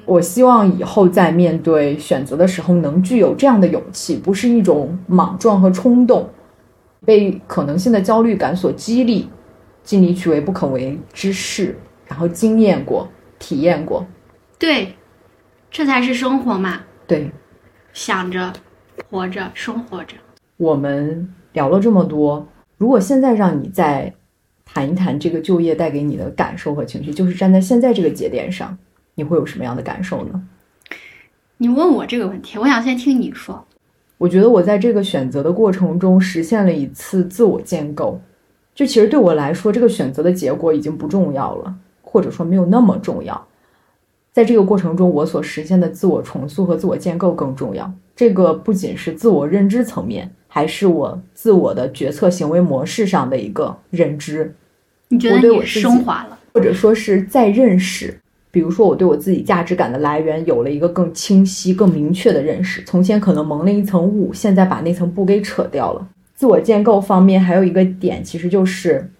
我希望以后在面对选择的时候，能具有这样的勇气，不是一种莽撞和冲动，被可能性的焦虑感所激励，尽力去为不可为之事，然后经验过、体验过。对，这才是生活嘛，对想着，活着，生活着。我们聊了这么多，如果现在让你再谈一谈这个就业带给你的感受和情绪，就是站在现在这个节点上，你会有什么样的感受呢？你问我这个问题，我想先听你说。我觉得我在这个选择的过程中实现了一次自我建构。就其实对我来说，这个选择的结果已经不重要了，或者说没有那么重要。在这个过程中，我所实现的自我重塑和自我建构更重要。这个不仅是自我认知层面，还是我自我的决策行为模式上的一个认知。你觉得你升华了，或者说是在认识？比如说，我对我自己价值感的来源有了一个更清晰、更明确的认识。从前可能蒙了一层雾，现在把那层布给扯掉了。自我建构方面还有一个点，其实就是，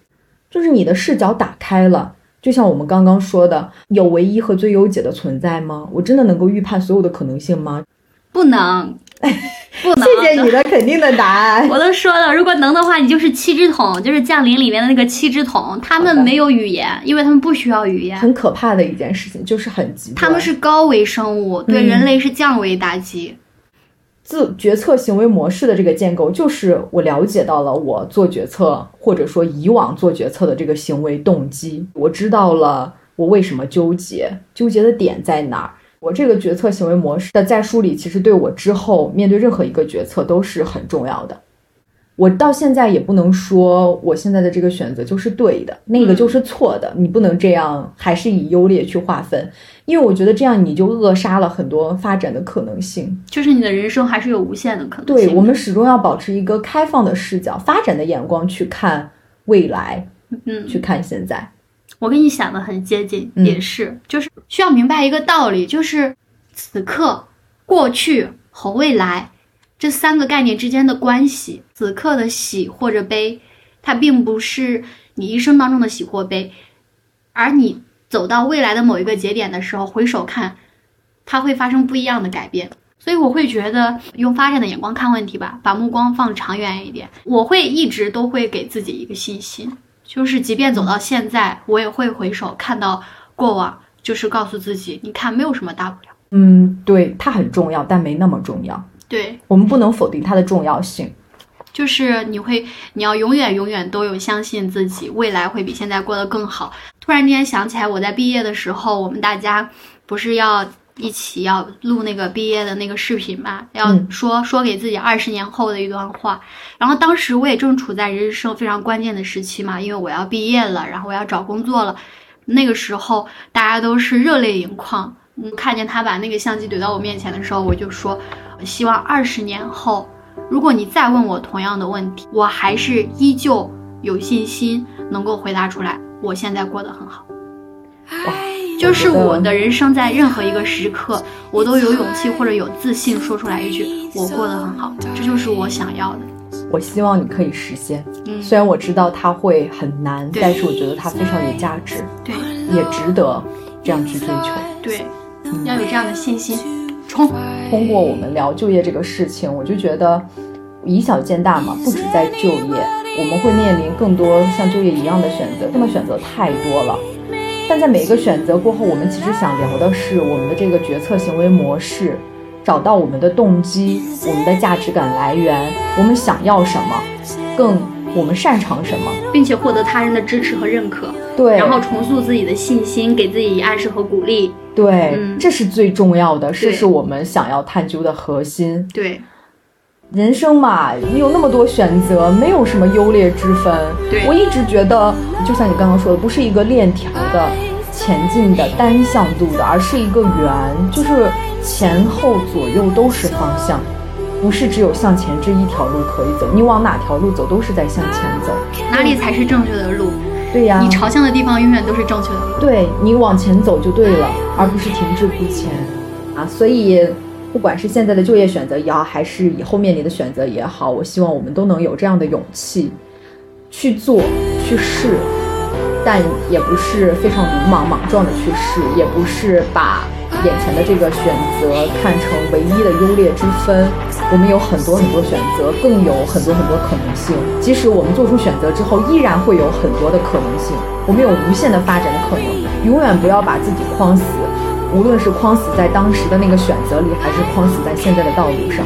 就是你的视角打开了。就像我们刚刚说的，有唯一和最优解的存在吗？我真的能够预判所有的可能性吗？不能。不能。谢谢你的肯定的答案。我都说了，如果能的话，你就是七只桶，就是降临里面的那个七只桶。他们没有语言，因为他们不需要语言。很可怕的一件事情，就是很极端。他们是高维生物，对人类是降维打击。自决策行为模式的这个建构，就是我了解到了我做决策，或者说以往做决策的这个行为动机。我知道了我为什么纠结，纠结的点在哪儿。我这个决策行为模式的在梳理，其实对我之后面对任何一个决策都是很重要的。我到现在也不能说我现在的这个选择就是对的，那个就是错的。你不能这样，还是以优劣去划分，因为我觉得这样你就扼杀了很多发展的可能性。就是你的人生还是有无限的可能。对我们始终要保持一个开放的视角、发展的眼光去看未来，嗯，去看现在。我跟你想的很接近，也是，就是需要明白一个道理，就是此刻、过去和未来这三个概念之间的关系。此刻的喜或者悲，它并不是你一生当中的喜或悲，而你走到未来的某一个节点的时候，回首看，它会发生不一样的改变。所以我会觉得用发展的眼光看问题吧，把目光放长远一点。我会一直都会给自己一个信心。就是即便走到现在，我也会回首看到过往，就是告诉自己，你看没有什么大不了。嗯，对，它很重要，但没那么重要。对我们不能否定它的重要性。就是你会，你要永远永远都有相信自己，未来会比现在过得更好。突然间想起来，我在毕业的时候，我们大家不是要。一起要录那个毕业的那个视频嘛，要说说给自己二十年后的一段话。然后当时我也正处在人生非常关键的时期嘛，因为我要毕业了，然后我要找工作了。那个时候大家都是热泪盈眶。嗯，看见他把那个相机怼到我面前的时候，我就说，希望二十年后，如果你再问我同样的问题，我还是依旧有信心能够回答出来，我现在过得很好。就是我的人生，在任何一个时刻，我都有勇气或者有自信说出来一句“我过得很好”，这就是我想要的。我希望你可以实现，嗯虽然我知道它会很难，但是我觉得它非常有价值，对，也值得这样去追求。对，要有这样的信心，冲！通过我们聊就业这个事情，我就觉得以小见大嘛，不止在就业，我们会面临更多像就业一样的选择，这么选择太多了。但在每一个选择过后，我们其实想聊的是我们的这个决策行为模式，找到我们的动机，我们的价值感来源，我们想要什么，更我们擅长什么，并且获得他人的支持和认可。对，然后重塑自己的信心，给自己暗示和鼓励。对，这是最重要的，这是我们想要探究的核心。对，人生嘛，你有那么多选择，没有什么优劣之分。我一直觉得。就像你刚刚说的，不是一个链条的前进的单向度的，而是一个圆，就是前后左右都是方向，不是只有向前这一条路可以走，你往哪条路走都是在向前走。哪里才是正确的路？对呀，你朝向的地方永远都是正确的路。对你往前走就对了，而不是停滞不前啊！所以，不管是现在的就业选择也好，还是以后面临的选择也好，我希望我们都能有这样的勇气。去做，去试，但也不是非常鲁莽莽撞的去试，也不是把眼前的这个选择看成唯一的优劣之分。我们有很多很多选择，更有很多很多可能性。即使我们做出选择之后，依然会有很多的可能性。我们有无限的发展的可能。永远不要把自己框死，无论是框死在当时的那个选择里，还是框死在现在的道路上。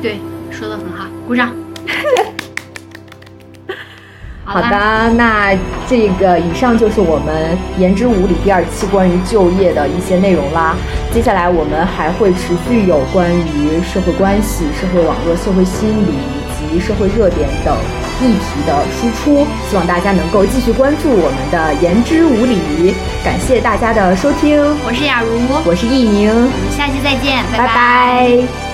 对，说的很好，鼓掌。好的，那这个以上就是我们言之无理第二期关于就业的一些内容啦。接下来我们还会持续有关于社会关系、社会网络、社会心理以及社会热点等议题的输出。希望大家能够继续关注我们的言之无理。感谢大家的收听，我是雅茹，我是艺宁，我们下期再见，拜拜